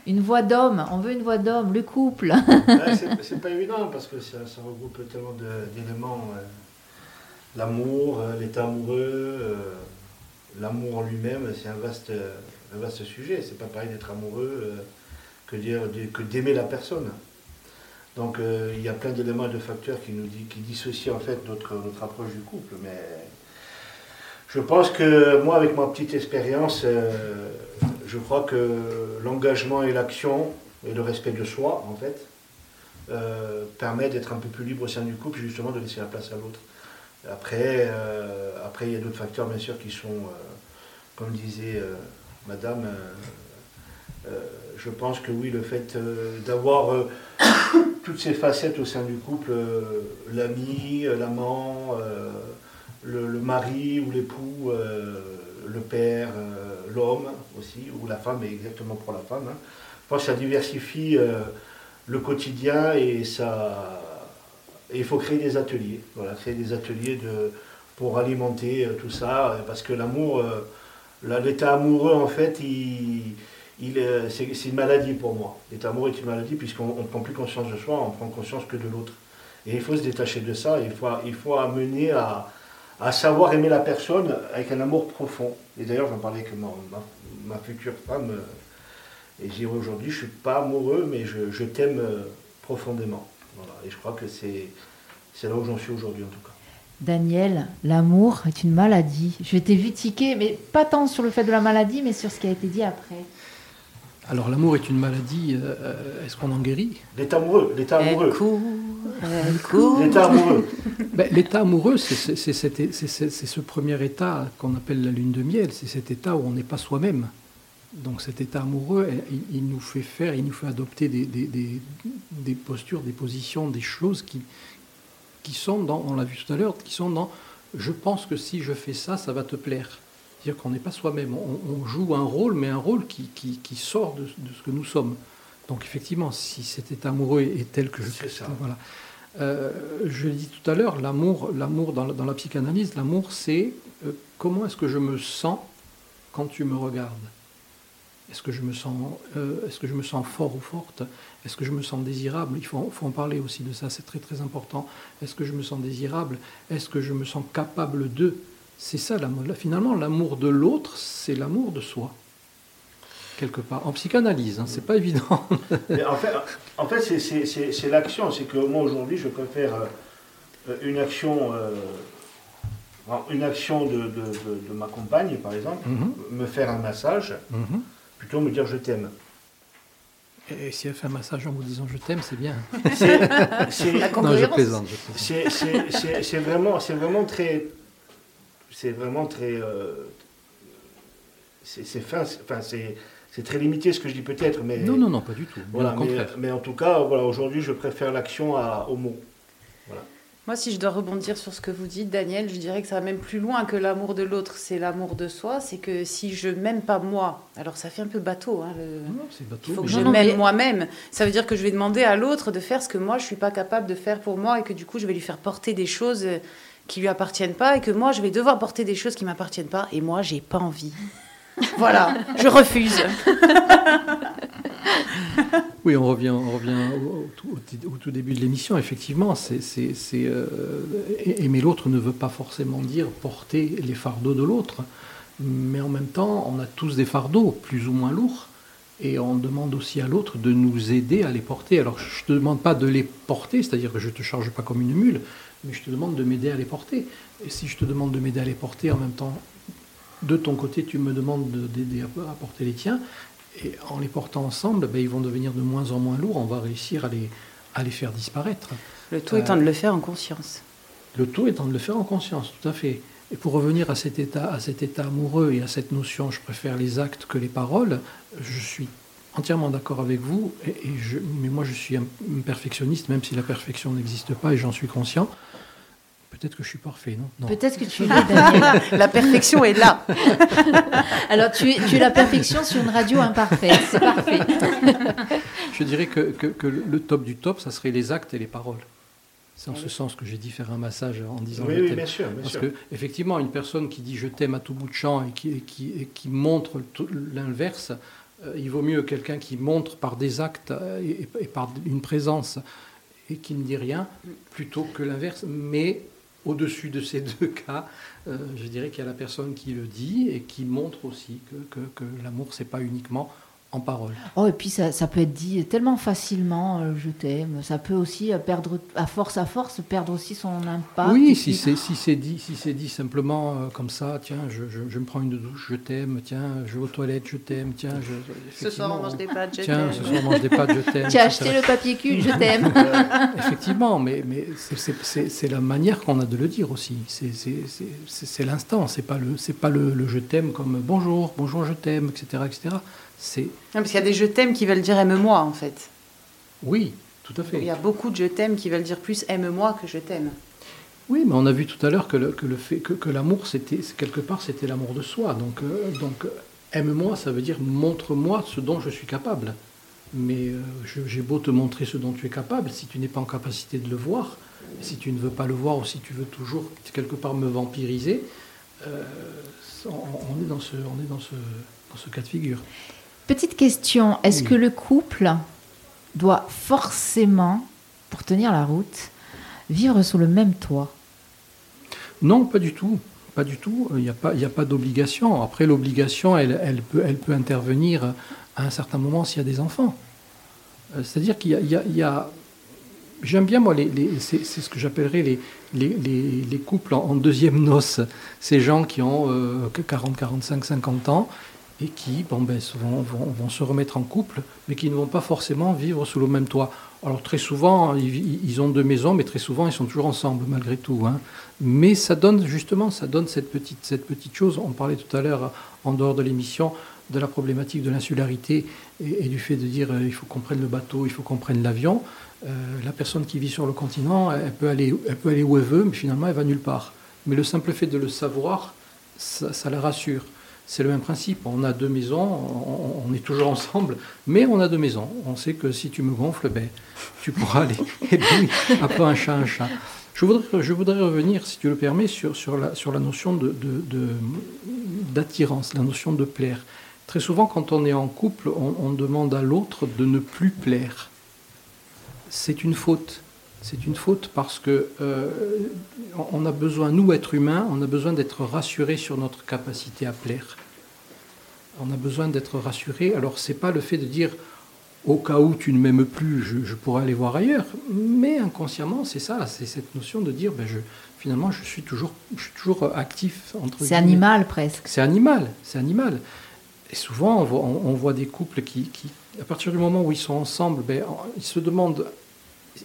une voix d'homme, on veut une voix d'homme, le couple. C'est- pas évident parce que ça, ça regroupe tellement d'éléments. euh, L'amour, euh, l'état amoureux, euh, l'amour en lui-même, c'est un vaste, un vaste sujet. C'est pas pareil d'être amoureux euh, que d'aimer la personne. Donc il y a plein d'éléments et de facteurs qui nous qui dissocient en fait notre, approche du couple. Mais je pense que moi, avec ma petite expérience, je crois que l'engagement et l'action et le respect de soi, en fait, euh, permet d'être un peu plus libre au sein du couple, justement de laisser la place à l'autre. Après, euh, après, il y a d'autres facteurs, bien sûr, qui sont, euh, comme disait euh, Madame, euh, je pense que oui, le fait d'avoir toutes ces facettes au sein du couple, l'ami, l'amant, le, mari ou l'époux, le père, l'homme aussi, ou la femme, et exactement pour la femme. hein. Je pense que ça diversifie le quotidien et ça. Il faut créer des ateliers. Des ateliers pour alimenter euh, tout ça, euh, parce que l'amour, euh, l'état amoureux, en fait, c'est une maladie pour moi. L'état amoureux est une maladie puisqu'on ne prend plus conscience de soi, on prend conscience que de l'autre. Et il faut se détacher de ça, il faut, il faut amener à, savoir aimer la personne avec un amour profond. Et d'ailleurs, j'en parlais avec ma, future femme, et j'ai aujourd'hui, je ne suis pas amoureux, mais je, t'aime profondément. Voilà. Et je crois que c'est c'est là où j'en suis aujourd'hui, en tout cas. Daniel, l'amour est une maladie. Je t'ai vu tiquer, mais pas tant sur le fait de la maladie, mais sur ce qui a été dit après. Alors l'amour est une maladie, euh, est-ce qu'on en guérit? L'état amoureux, l'état Elle amoureux, court, elle court. l'état amoureux. Ben, L'état amoureux, c'est ce premier état qu'on appelle la lune de miel, c'est cet état où on n'est pas soi-même. Donc cet état amoureux, il, il nous fait faire, il nous fait adopter des, des- des- des postures, des positions, des choses qui, qui sont dans, on l'a vu tout à l'heure, qui sont dans je pense que si je fais ça, ça va te plaire. C'est-à-dire qu'on n'est pas soi-même, on, on joue un rôle, mais un rôle qui, qui- qui sort de, de ce que nous sommes. Donc effectivement, si cet état amoureux est tel que je C'est ça. voilà. Euh, je l'ai dit tout à l'heure, l'amour, l'amour dans, la- dans la psychanalyse, l'amour, c'est euh, comment est-ce que je me sens quand tu me regardes? Est-ce que je me sens, euh, est-ce que je me sens fort ou forte? Est-ce que je me sens désirable? Il faut, faut en parler aussi de ça, c'est très très important. Est-ce que je me sens désirable? Est-ce que je me sens capable de? C'est ça l'amour. Là, Finalement, l'amour de l'autre, c'est l'amour de soi quelque part. En psychanalyse, hein, c'est pas évident. Mais en fait, en fait c'est- l'action. C'est que moi, aujourd'hui, je préfère euh, une action, euh, une action de, de- de- de ma compagne, par exemple, Mhm, me faire un massage, mhm. Plutôt me dire je t'aime. Et si elle fait un massage en vous disant je t'aime, c'est bien. C'est- Non, je plaisante. C'est- vraiment, c'est vraiment très, c'est vraiment très, euh, c'est fin, c'est- enfin c'est c'est très limité ce que je dis peut-être, mais Non, non, non, pas du tout. Voilà, mais, en tout cas, voilà, aujourd'hui, je préfère l'action à- au mot. Moi, si je dois rebondir sur ce que vous dites, Daniel, je dirais que ça va même plus loin que l'amour de l'autre, c'est l'amour de soi. C'est que si je m'aime pas moi, alors ça fait un peu bateau, hein, le- Non, c'est bateau, il faut que je m'aime mais- moi-même. Ça veut dire que je vais demander à l'autre de faire ce que moi je suis pas capable de faire pour moi et que du coup je vais lui faire porter des choses euh, qui lui appartiennent pas et que moi je vais devoir porter des choses qui m'appartiennent pas et moi j'ai pas envie. voilà, je refuse. Oui, on revient, on revient au, tout- début de l'émission. Effectivement, c'est, euh, aimer l'autre ne veut pas forcément dire porter les fardeaux de l'autre, mais en même temps, on a tous des fardeaux, plus ou moins lourds, et on demande aussi à l'autre de nous aider à les porter. Alors, je ne te demande pas de les porter, c'est-à-dire que je ne te charge pas comme une mule, mais je te demande de m'aider à les porter. Et si je te demande de m'aider à les porter, en même temps, de ton côté, tu me demandes de- d'aider à porter les tiens, et en les portant ensemble, ben, ils vont devenir de moins en moins lourds. On va réussir à les, à les faire disparaître. Le tout Euh, étant de le faire en conscience. Le tout étant de le faire en conscience, tout à fait. Et pour revenir à cet état, à cet état amoureux et à cette notion, je préfère les actes que les paroles. Je suis entièrement d'accord avec vous. Et, et je, mais moi, je suis un, un perfectionniste, même si la perfection n'existe pas, et j'en suis conscient. Peut-être que je suis parfait, non, non. Peut-être que tu l'es. La perfection est là. Alors, tu es, tu es la perfection sur une radio imparfaite. C'est parfait. Je dirais que, que- que le top du top, ça serait les actes et les paroles. C'est en ce sens que j'ai dit faire un massage en disant Oui, je oui, bien sûr, bien Parce sûr. que effectivement, une personne qui dit je t'aime à tout bout de champ et qui, et qui, et qui montre l'inverse, euh, il vaut mieux quelqu'un qui montre par des actes et, et par une présence et qui ne dit rien, plutôt que l'inverse. Mais au-dessus de ces deux cas, euh, je dirais qu'il y a la personne qui le dit et qui montre aussi que, que, que l'amour, c'est pas uniquement en parole. Oh, et puis ça, ça peut être dit tellement facilement, euh, je t'aime. Ça peut aussi euh, perdre, à force à force, perdre aussi son impact. Oui, si c'est si c'est dit si c'est dit simplement euh, comme ça, tiens, je, je, je me prends une douche, je t'aime, tiens, je vais aux toilettes, je t'aime, tiens, je, Ce soir, on effectivement, mange des pâtes, je Tiens, t'aime. ce soir on mange des pâtes, je t'aime. Tu as acheté le papier cul, je t'aime. Effectivement, mais, mais c'est- la manière qu'on a de le dire aussi. C'est- l'instant, c'est pas le c'est pas le, le je t'aime comme bonjour, bonjour, je t'aime, etc., etc. C'est parce qu'il y a des je t'aime qui veulent dire aime-moi en fait. oui, tout à Il y fait. a beaucoup de je t'aime qui veulent dire plus aime-moi que je t'aime. Oui, mais on a vu tout à l'heure que le, que le fait que, que l'amour, c'était quelque part, c'était l'amour de soi. Donc, euh, donc euh, aime-moi, ça veut dire montre-moi ce dont je suis capable. Mais euh, j'ai beau te montrer ce dont tu es capable, si tu n'es pas en capacité de le voir, si tu ne veux pas le voir ou si tu veux toujours quelque part me vampiriser, euh, on, on est dans ce, on est dans ce, dans ce cas de figure. Petite question, est-ce Oui. que le couple doit forcément, pour tenir la route, vivre sous le même toit? Non, pas du tout. Pas du tout. Il n'y a pas, il y a pas d'obligation. Après, l'obligation, elle, elle, peut, elle peut intervenir à un certain moment s'il y a des enfants. Euh, C'est-à-dire qu'il y a... il y J'aime bien, moi, les, les- c'est ce que j'appellerais les, les, les- les couples en, en deuxième noce. Ces gens qui ont euh, que 40, 45, 50 ans et qui ben, vont, se remettre en couple, mais qui ne vont pas forcément vivre sous le même toit. Alors très souvent, ils, ont deux maisons, mais très souvent, ils sont toujours ensemble, malgré tout. hein. Mais ça donne justement, ça donne cette petite, chose. On parlait tout à l'heure, en dehors de l'émission, de la problématique de l'insularité et, du fait de dire euh, il faut qu'on prenne le bateau, il faut qu'on prenne l'avion. Euh, la personne qui vit sur le continent, elle peut, aller, où elle veut, mais finalement, elle va nulle part. Mais le simple fait de le savoir, ça la rassure. C'est le même principe. On a deux maisons, on, est toujours ensemble, mais on a deux maisons. On sait que si tu me gonfles, ben, tu pourras aller. Un peu un chat, un chat. Je voudrais, revenir, si tu le permets, sur, la, notion d'attirance, la notion de plaire. Très souvent, quand on est en couple, on demande à l'autre de ne plus plaire. C'est une faute. C'est une faute parce que euh, on a besoin, nous, êtres humains, on a besoin d'être rassurés sur notre capacité à plaire. On a besoin d'être rassurés. Alors, c'est pas le fait de dire au cas où tu ne m'aimes plus, je, je pourrais aller voir ailleurs. Mais inconsciemment, c'est ça, c'est cette notion de dire, ben je, finalement, je suis toujours, je suis toujours actif. entre C'est animal presque. C'est animal, c'est animal. Et souvent, on voit, on- on voit des couples qui, qui, À partir du moment où ils sont ensemble, ben, ils se demandent,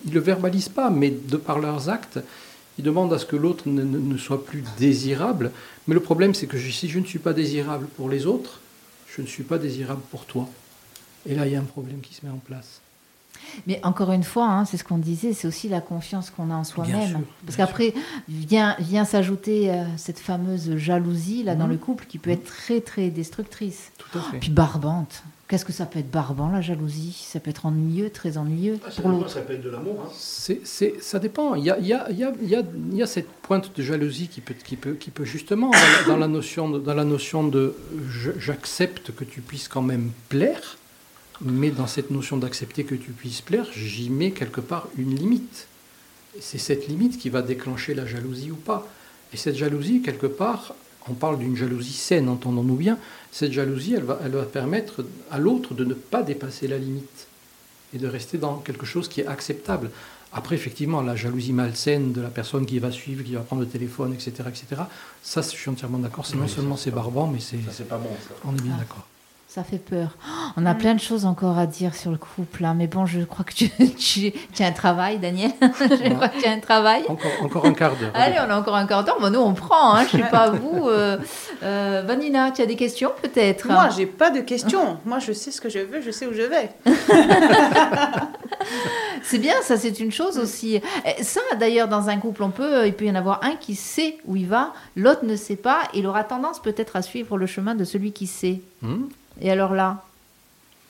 ils ne le verbalisent pas, mais de par leurs actes, ils demandent à ce que l'autre ne, ne, soit plus désirable. Mais le problème, c'est que si je ne suis pas désirable pour les autres, je ne suis pas désirable pour toi. Et là, il y a un problème qui se met en place. Mais encore une fois, hein, c'est ce qu'on disait, c'est aussi la confiance qu'on a en soi-même. Parce qu'après vient, vient s'ajouter euh, cette fameuse jalousie là dans mhm. le couple qui peut être très très destructrice. Tout à fait. Puis barbante. Qu'est-ce que ça peut être barbant la jalousie? Ça peut être ennuyeux, très ennuyeux ah, pour l'autre. Ça peut être de l'amour. Hein. C'est, ça dépend. Il y a, il y, a, il y, a, il y a cette pointe de jalousie qui peut, qui peut, qui peut justement dans la, notion de, dans la notion de j'accepte que tu puisses quand même plaire mais dans cette notion d'accepter que tu puisses plaire, j'y mets quelque part une limite. C'est cette limite qui va déclencher la jalousie ou pas. Et cette jalousie, quelque part, on parle d'une jalousie saine, entendons-nous bien, cette jalousie, elle va, elle va permettre à l'autre de ne pas dépasser la limite et de rester dans quelque chose qui est acceptable. Après, effectivement, la jalousie malsaine de la personne qui va suivre, qui va prendre le téléphone, etc., etc., ça, je suis entièrement d'accord. C'est non seulement c'est barbant, mais c'est... c'est pas bon, ça. On est bien d'accord ça fait peur. On a plein de choses encore à dire sur le couple, hein, mais bon, je crois que tu, tu, as un travail, Daniel. je crois que tu as un travail. Encore, encore un quart d'heure. Allez, on a encore un quart d'heure. Bon, nous, on prend. Hein, je ne sais pas vous. Euh, euh, Vanina, tu as des questions peut-être? Moi, j'ai pas de questions. Moi, je sais ce que je veux, je sais où je vais. c'est bien, ça, c'est une chose aussi. Ça, d'ailleurs, dans un couple, on peut, il peut y en avoir un qui sait où il va, l'autre ne sait pas. Il aura tendance peut-être à suivre le chemin de celui qui sait. Hmm. Et alors là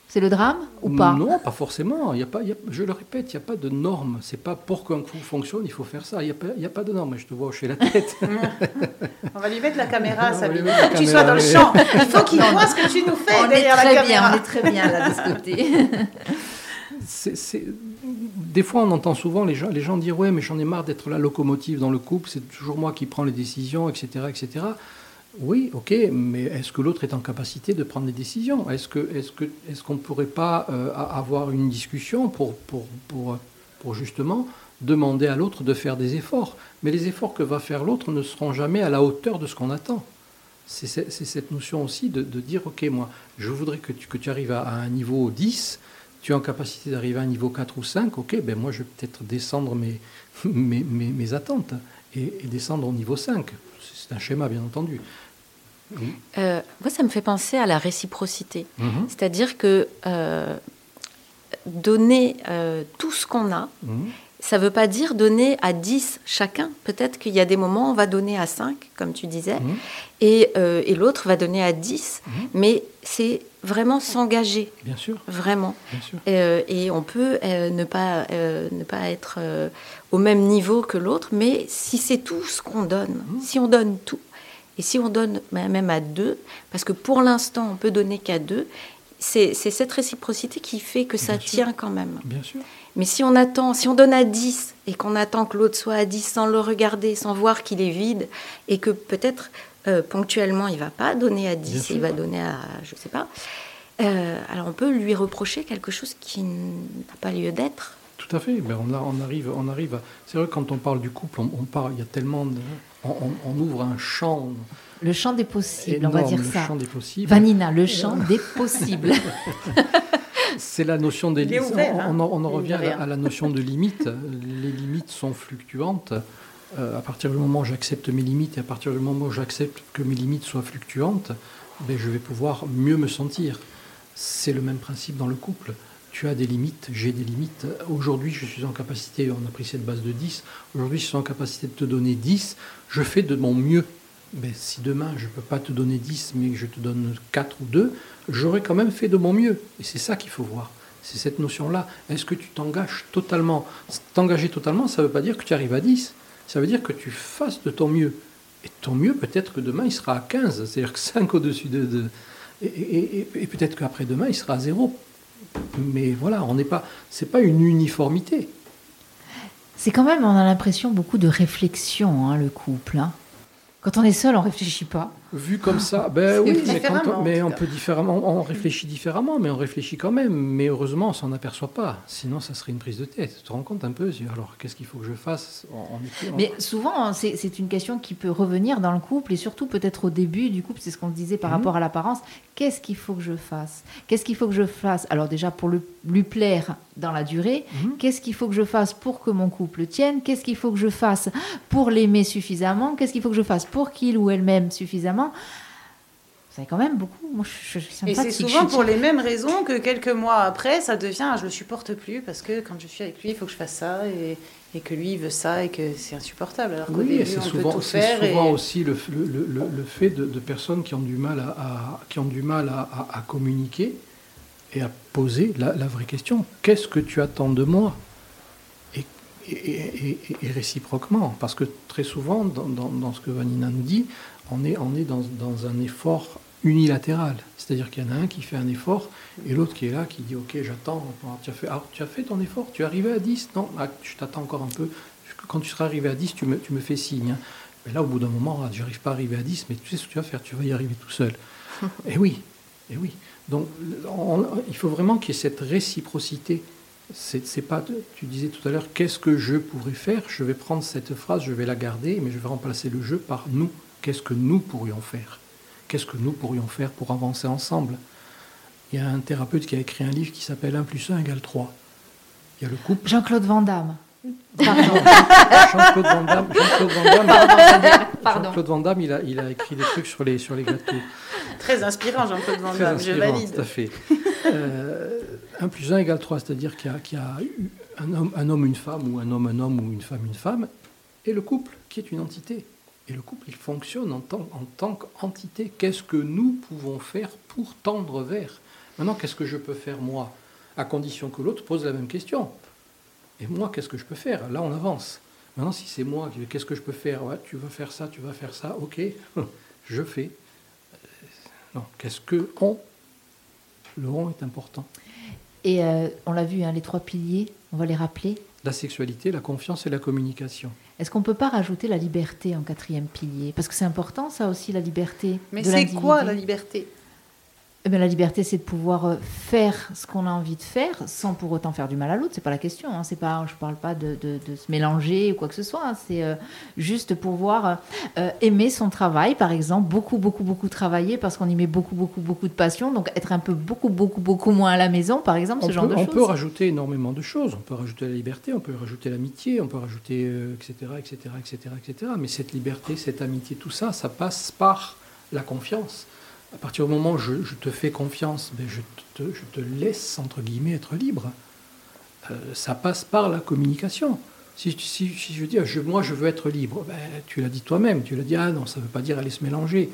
c'est le drame ou pas? Non, pas forcément. Il y a pas, je le répète, il n'y a pas de normes. C'est pas pour qu'un coup fonctionne, il faut faire ça. Il n'y a, pas, a pas de normes. Je te vois hocher la tête. on va lui mettre la caméra, ça que tu sois dans le champ. Il faut qu'il voit ce que tu nous fais derrière la caméra. on est très bien là de ce côté. Des fois, on entend souvent les gens, les gens dire Ouais, mais j'en ai marre d'être la locomotive dans le couple, c'est toujours moi qui prends les décisions, etc. etc. Oui, ok, mais est-ce que l'autre est en capacité de prendre des décisions? Est-ce qu'on est est ne pourrait pas euh, avoir une discussion pour, pour, pour, justement demander à l'autre de faire des efforts? Mais les efforts que va faire l'autre ne seront jamais à la hauteur de ce qu'on attend. C'est cette notion aussi de, de, dire, ok, moi, je voudrais que tu, que tu arrives à, un niveau 10, tu es en capacité d'arriver à un niveau 4 ou 5, ok, ben moi je vais peut-être descendre mes, mes, mes, attentes et, et descendre au niveau 5. C'est un schéma, bien entendu. Euh, moi, ça me fait penser à la réciprocité. Mhm. C'est-à-dire que euh, donner euh, tout ce qu'on a, mhm. ça ne veut pas dire donner à 10 chacun. Peut-être qu'il y a des moments où on va donner à 5, comme tu disais, mhm. et, et l'autre va donner à 10. Mais c'est vraiment s'engager. Bien sûr. Vraiment. et on peut ne, pas, ne pas être au même niveau que l'autre, mais si c'est tout ce qu'on donne, si on donne tout, et si on donne même à deux, parce que pour l'instant, on peut donner qu'à deux, c'est cette réciprocité qui fait que ça tient quand même. Bien sûr. Mais si on attend, si on donne à 10 et qu'on attend que l'autre soit à 10 sans le regarder, sans voir qu'il est vide, et que peut-être euh, ponctuellement il va pas donner à 10, il va donner à, je sais pas, euh, alors on peut lui reprocher quelque chose qui n'a pas lieu d'être. Tout à fait. Ben on, on, arrive, on arrive. C'est vrai quand on parle du couple, on, on parle. Il y a tellement de, on, ouvre un champ. Le champ des possibles, on va dire le ça. Champ des possibles. Vanina, le champ des possibles. C'est la notion des limites. On, en revient à la, notion de limite. Les limites sont fluctuantes. Euh, à partir du moment où j'accepte mes limites et à partir du moment où j'accepte que mes limites soient fluctuantes, ben, je vais pouvoir mieux me sentir. C'est le même principe dans le couple tu as des limites, j'ai des limites. Aujourd'hui, je suis en capacité, on a pris cette base de 10, aujourd'hui, je suis en capacité de te donner 10, je fais de mon mieux. Mais si demain, je ne peux pas te donner 10, mais je te donne 4 ou 2, j'aurais quand même fait de mon mieux. Et c'est ça qu'il faut voir. C'est cette notion-là. Est-ce que tu t'engages totalement? T'engager totalement, ça ne veut pas dire que tu arrives à 10. Ça veut dire que tu fasses de ton mieux. Et ton mieux, peut-être que demain, il sera à 15, c'est-à-dire que 5 au-dessus de... 2. Et, et peut-être qu'après-demain, il sera à 0 mais voilà, on n'est pas, c'est pas une uniformité. C'est quand même, on a l'impression beaucoup de réflexion, hein, le couple. Hein. Quand on est seul, on réfléchit pas. Vu comme ça, ben oui, mais, quand on, mais peut différemment, on réfléchit différemment, mais on réfléchit quand même. Mais heureusement, on s'en aperçoit pas. Sinon, ça serait une prise de tête. Tu te rends compte un peu Alors, qu'est-ce qu'il faut que je fasse On- on Mais souvent, c'est c'est une question qui peut revenir dans le couple et surtout peut-être au début du couple, c'est ce qu'on disait par Mhm. rapport à l'apparence. Qu'est-ce qu'il faut que je fasse? Qu'est-ce qu'il faut que je fasse? Alors déjà pour le- lui plaire dans la durée, Mhm. qu'est-ce qu'il faut que je fasse pour que mon couple tienne? Qu'est-ce qu'il faut que je fasse pour l'aimer suffisamment? Qu'est-ce qu'il faut que je fasse pour qu'il ou elle m'aime suffisamment? Ça fait quand même beaucoup. Moi, je, je suis Et c'est souvent je- pour les mêmes raisons que quelques mois après, ça devient ah, je le supporte plus parce que quand je suis avec lui, il faut que je fasse ça et, et que lui il veut ça et que c'est insupportable. Alors qu'au Oui, c'est on peut souvent, tout c'est faire. souvent et... aussi le, le- le- le- le fait de, de personnes qui ont du mal à, à- qui ont du mal à, à- à communiquer et à poser la, la vraie question. Qu'est-ce que tu attends de moi? Et, et- et- et- et réciproquement. Parce que très souvent, dans, dans- dans ce que Vanina nous dit, on est, on est dans, dans un effort unilatéral. C'est-à-dire qu'il y en a un qui fait un effort et l'autre qui est là, qui dit Ok, j'attends. Tu as, fait, alors, tu as fait ton effort, tu es arrivé à 10 Non, Ah, je t'attends encore un peu. Quand tu seras arrivé à 10, tu me, tu me fais signe. hein. Mais là, au bout d'un moment, ah, j'arrive pas à arriver à 10, mais tu sais ce que tu vas faire, tu vas y arriver tout seul. et oui, et oui. Donc, on- il faut vraiment qu'il y ait cette réciprocité. C'est pas, tu disais tout à l'heure, qu'est-ce que je pourrais faire? Je vais prendre cette phrase, je vais la garder, mais je vais remplacer le jeu par nous. Qu'est-ce que nous pourrions faire? Qu'est-ce que nous pourrions faire pour avancer ensemble? Il y a un thérapeute qui a écrit un livre qui s'appelle 1 plus 1 égale 3. Il y a le couple. Jean-Claude Van Damme. Pardon. Jean-Claude Van Damme, Jean-Claude Van Damme, Pardon. Jean-Claude Van Damme, il, a, il a écrit des trucs sur les, sur les gâteaux. Très inspirant, Jean-Claude Van Très Damme, je inspirant, valide. Tout à fait. Euh, 1 plus 1 égale 3, c'est-à-dire qu'il y a, qu'il y a eu un homme, un homme, une femme, ou un homme, un homme, ou une femme, une femme, et le couple, qui est une entité. Et le couple, il fonctionne en tant, en tant qu'entité. Qu'est-ce que nous pouvons faire pour tendre vers? Maintenant, qu'est-ce que je peux faire moi? À condition que l'autre pose la même question. Et moi, qu'est-ce que je peux faire? Là, on avance. Maintenant, si c'est moi, qui- qu'est-ce que je peux faire? Ouais, Tu vas faire ça, tu vas faire ça, ok, je fais. Euh, Non, qu'est-ce que on Le on est important. Et euh, on l'a vu, hein, les trois piliers, on va les rappeler. La sexualité, la confiance et la communication. Est-ce qu'on peut pas rajouter la liberté en quatrième pilier? Parce que c'est important, ça aussi, la liberté. Mais c'est quoi la liberté? Eh bien, la liberté, c'est de pouvoir euh, faire ce qu'on a envie de faire sans pour autant faire du mal à l'autre. C'est pas la question. Hein. C'est pas, je parle pas de, de- de se mélanger ou quoi que ce soit. hein. C'est euh, juste pouvoir euh, euh, aimer son travail, par exemple, beaucoup, beaucoup, beaucoup travailler parce qu'on y met beaucoup, beaucoup, beaucoup de passion. Donc, être un peu beaucoup, beaucoup, beaucoup moins à la maison, par exemple, On ce genre de on choses. peut rajouter énormément de choses. On peut rajouter la liberté, on peut rajouter l'amitié, on peut rajouter euh, etc., etc., etc., etc. Mais cette liberté, cette amitié, tout ça, ça passe par la confiance. À partir du moment où je, te fais confiance, ben je, te, laisse, entre guillemets, être libre. Euh, ça passe par la communication. Si je dis, je, moi je veux être libre, ben, tu l'as dit toi-même, tu l'as dit, ah non, ça ne veut pas dire aller se mélanger.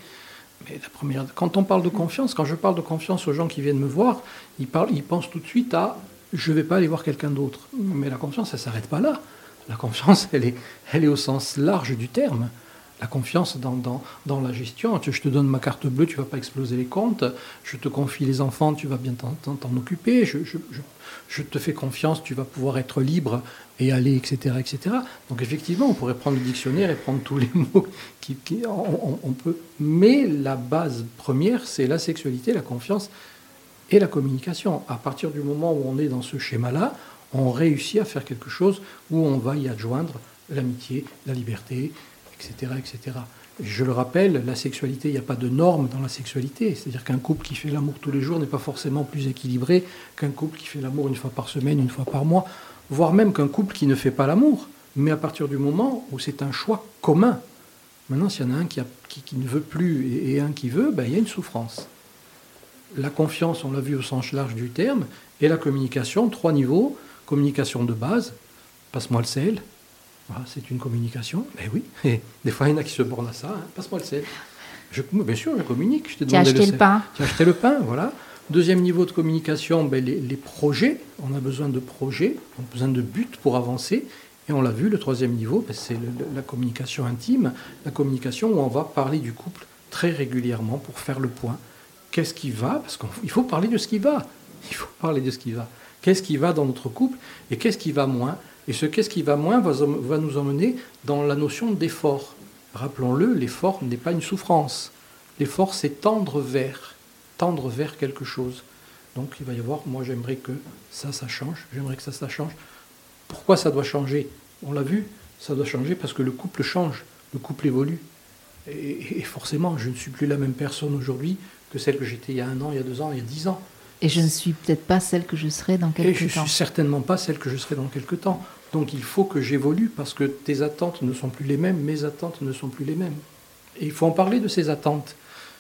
Mais la première, quand on parle de confiance, quand je parle de confiance aux gens qui viennent me voir, ils, parlent, ils pensent tout de suite à je ne vais pas aller voir quelqu'un d'autre. Mais la confiance, elle ne s'arrête pas là. La confiance, elle est, elle est au sens large du terme. La confiance dans, dans, dans la gestion. Je te donne ma carte bleue, tu ne vas pas exploser les comptes. Je te confie les enfants, tu vas bien t'en occuper. Je, je, je, te fais confiance, tu vas pouvoir être libre et aller, etc., etc. Donc effectivement, on pourrait prendre le dictionnaire et prendre tous les mots qui, qui- on peut. Mais la base première, c'est la sexualité, la confiance et la communication. À partir du moment où on est dans ce schéma-là, on réussit à faire quelque chose où on va y adjoindre l'amitié, la liberté, etc., etc. Et je le rappelle, la sexualité, il n'y a pas de normes dans la sexualité. C'est-à-dire qu'un couple qui fait l'amour tous les jours n'est pas forcément plus équilibré qu'un couple qui fait l'amour une fois par semaine, une fois par mois, voire même qu'un couple qui ne fait pas l'amour. Mais à partir du moment où c'est un choix commun, maintenant s'il y en a un qui, qui- ne veut plus et, et un qui veut, ben, il y a une souffrance. La confiance, on l'a vu au sens large du terme, et la communication, trois niveaux. Communication de base, passe-moi le sel. Voilà, c'est une communication. Mais oui, et des fois, il y en a qui se bornent à ça. hein. Passe-moi le sel. Je, bien sûr, je communique. Je t'ai Tu as demandé acheté le pain. Tu as acheté le pain, voilà. Deuxième niveau de communication, ben, les, les projets. On a besoin de projets, on a besoin de buts pour avancer. Et on l'a vu, le troisième niveau, ben, c'est la communication intime, la communication où on va parler du couple très régulièrement pour faire le point. Qu'est-ce qui va? Parce qu'il faut parler de ce qui va. Il faut parler de ce qui va. Qu'est-ce qui va dans notre couple et qu'est-ce qui va moins? Et ce qu'est-ce qui va moins va, nous emmener dans la notion d'effort. Rappelons-le, l'effort n'est pas une souffrance. L'effort, c'est tendre vers, tendre vers quelque chose. Donc il va y avoir, moi j'aimerais que ça, ça change, j'aimerais que ça, ça change. Pourquoi ça doit changer? On l'a vu, ça doit changer parce que le couple change, le couple évolue. Et forcément, je ne suis plus la même personne aujourd'hui que celle que j'étais il y a un an, il y a deux ans, il y a dix ans. Et je ne suis peut-être pas celle que je serai dans quelques temps. Et je ne suis certainement pas celle que je serai dans quelques temps. Donc il faut que j'évolue parce que tes attentes ne sont plus les mêmes, mes attentes ne sont plus les mêmes. Et il faut en parler de ces attentes.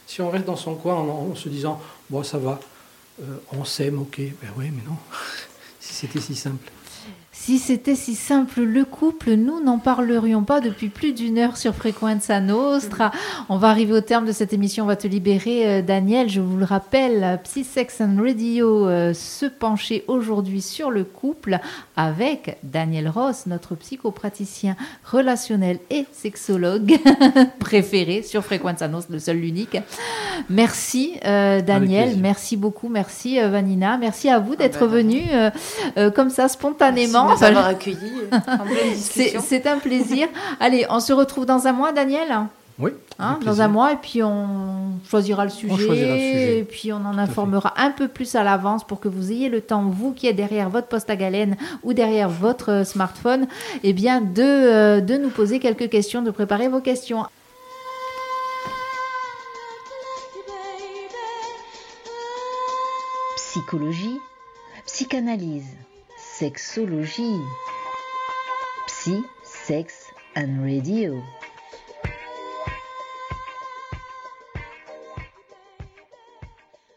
Si on reste dans son coin en, se disant, bon, ça va, euh, on s'aime, ok, ben oui, mais non, si c'était si simple. Si c'était si simple le couple, nous n'en parlerions pas depuis plus d'une heure sur Frequenza Nostra. On va arriver au terme de cette émission, on va te libérer euh, Daniel. Je vous le rappelle, Psy Sex and Radio euh, se penchait aujourd'hui sur le couple avec Daniel Ross, notre psychopraticien relationnel et sexologue préféré sur Frequenza Nostra, le seul l'unique. Merci euh, Daniel, merci beaucoup, merci Vanina, merci à vous d'être ah ben, venu comme ça spontanément accueilli C'est un plaisir. Allez, on se retrouve dans un mois, Daniel oui. Hein, dans un mois, et puis on choisira le sujet, et puis on en informera un peu plus à l'avance pour que vous ayez le temps, vous qui êtes derrière votre poste à galène ou derrière votre euh, smartphone, eh bien de, euh, de nous poser quelques questions, de préparer vos questions. Psychologie, psychanalyse sexologie. Psy, sex and radio.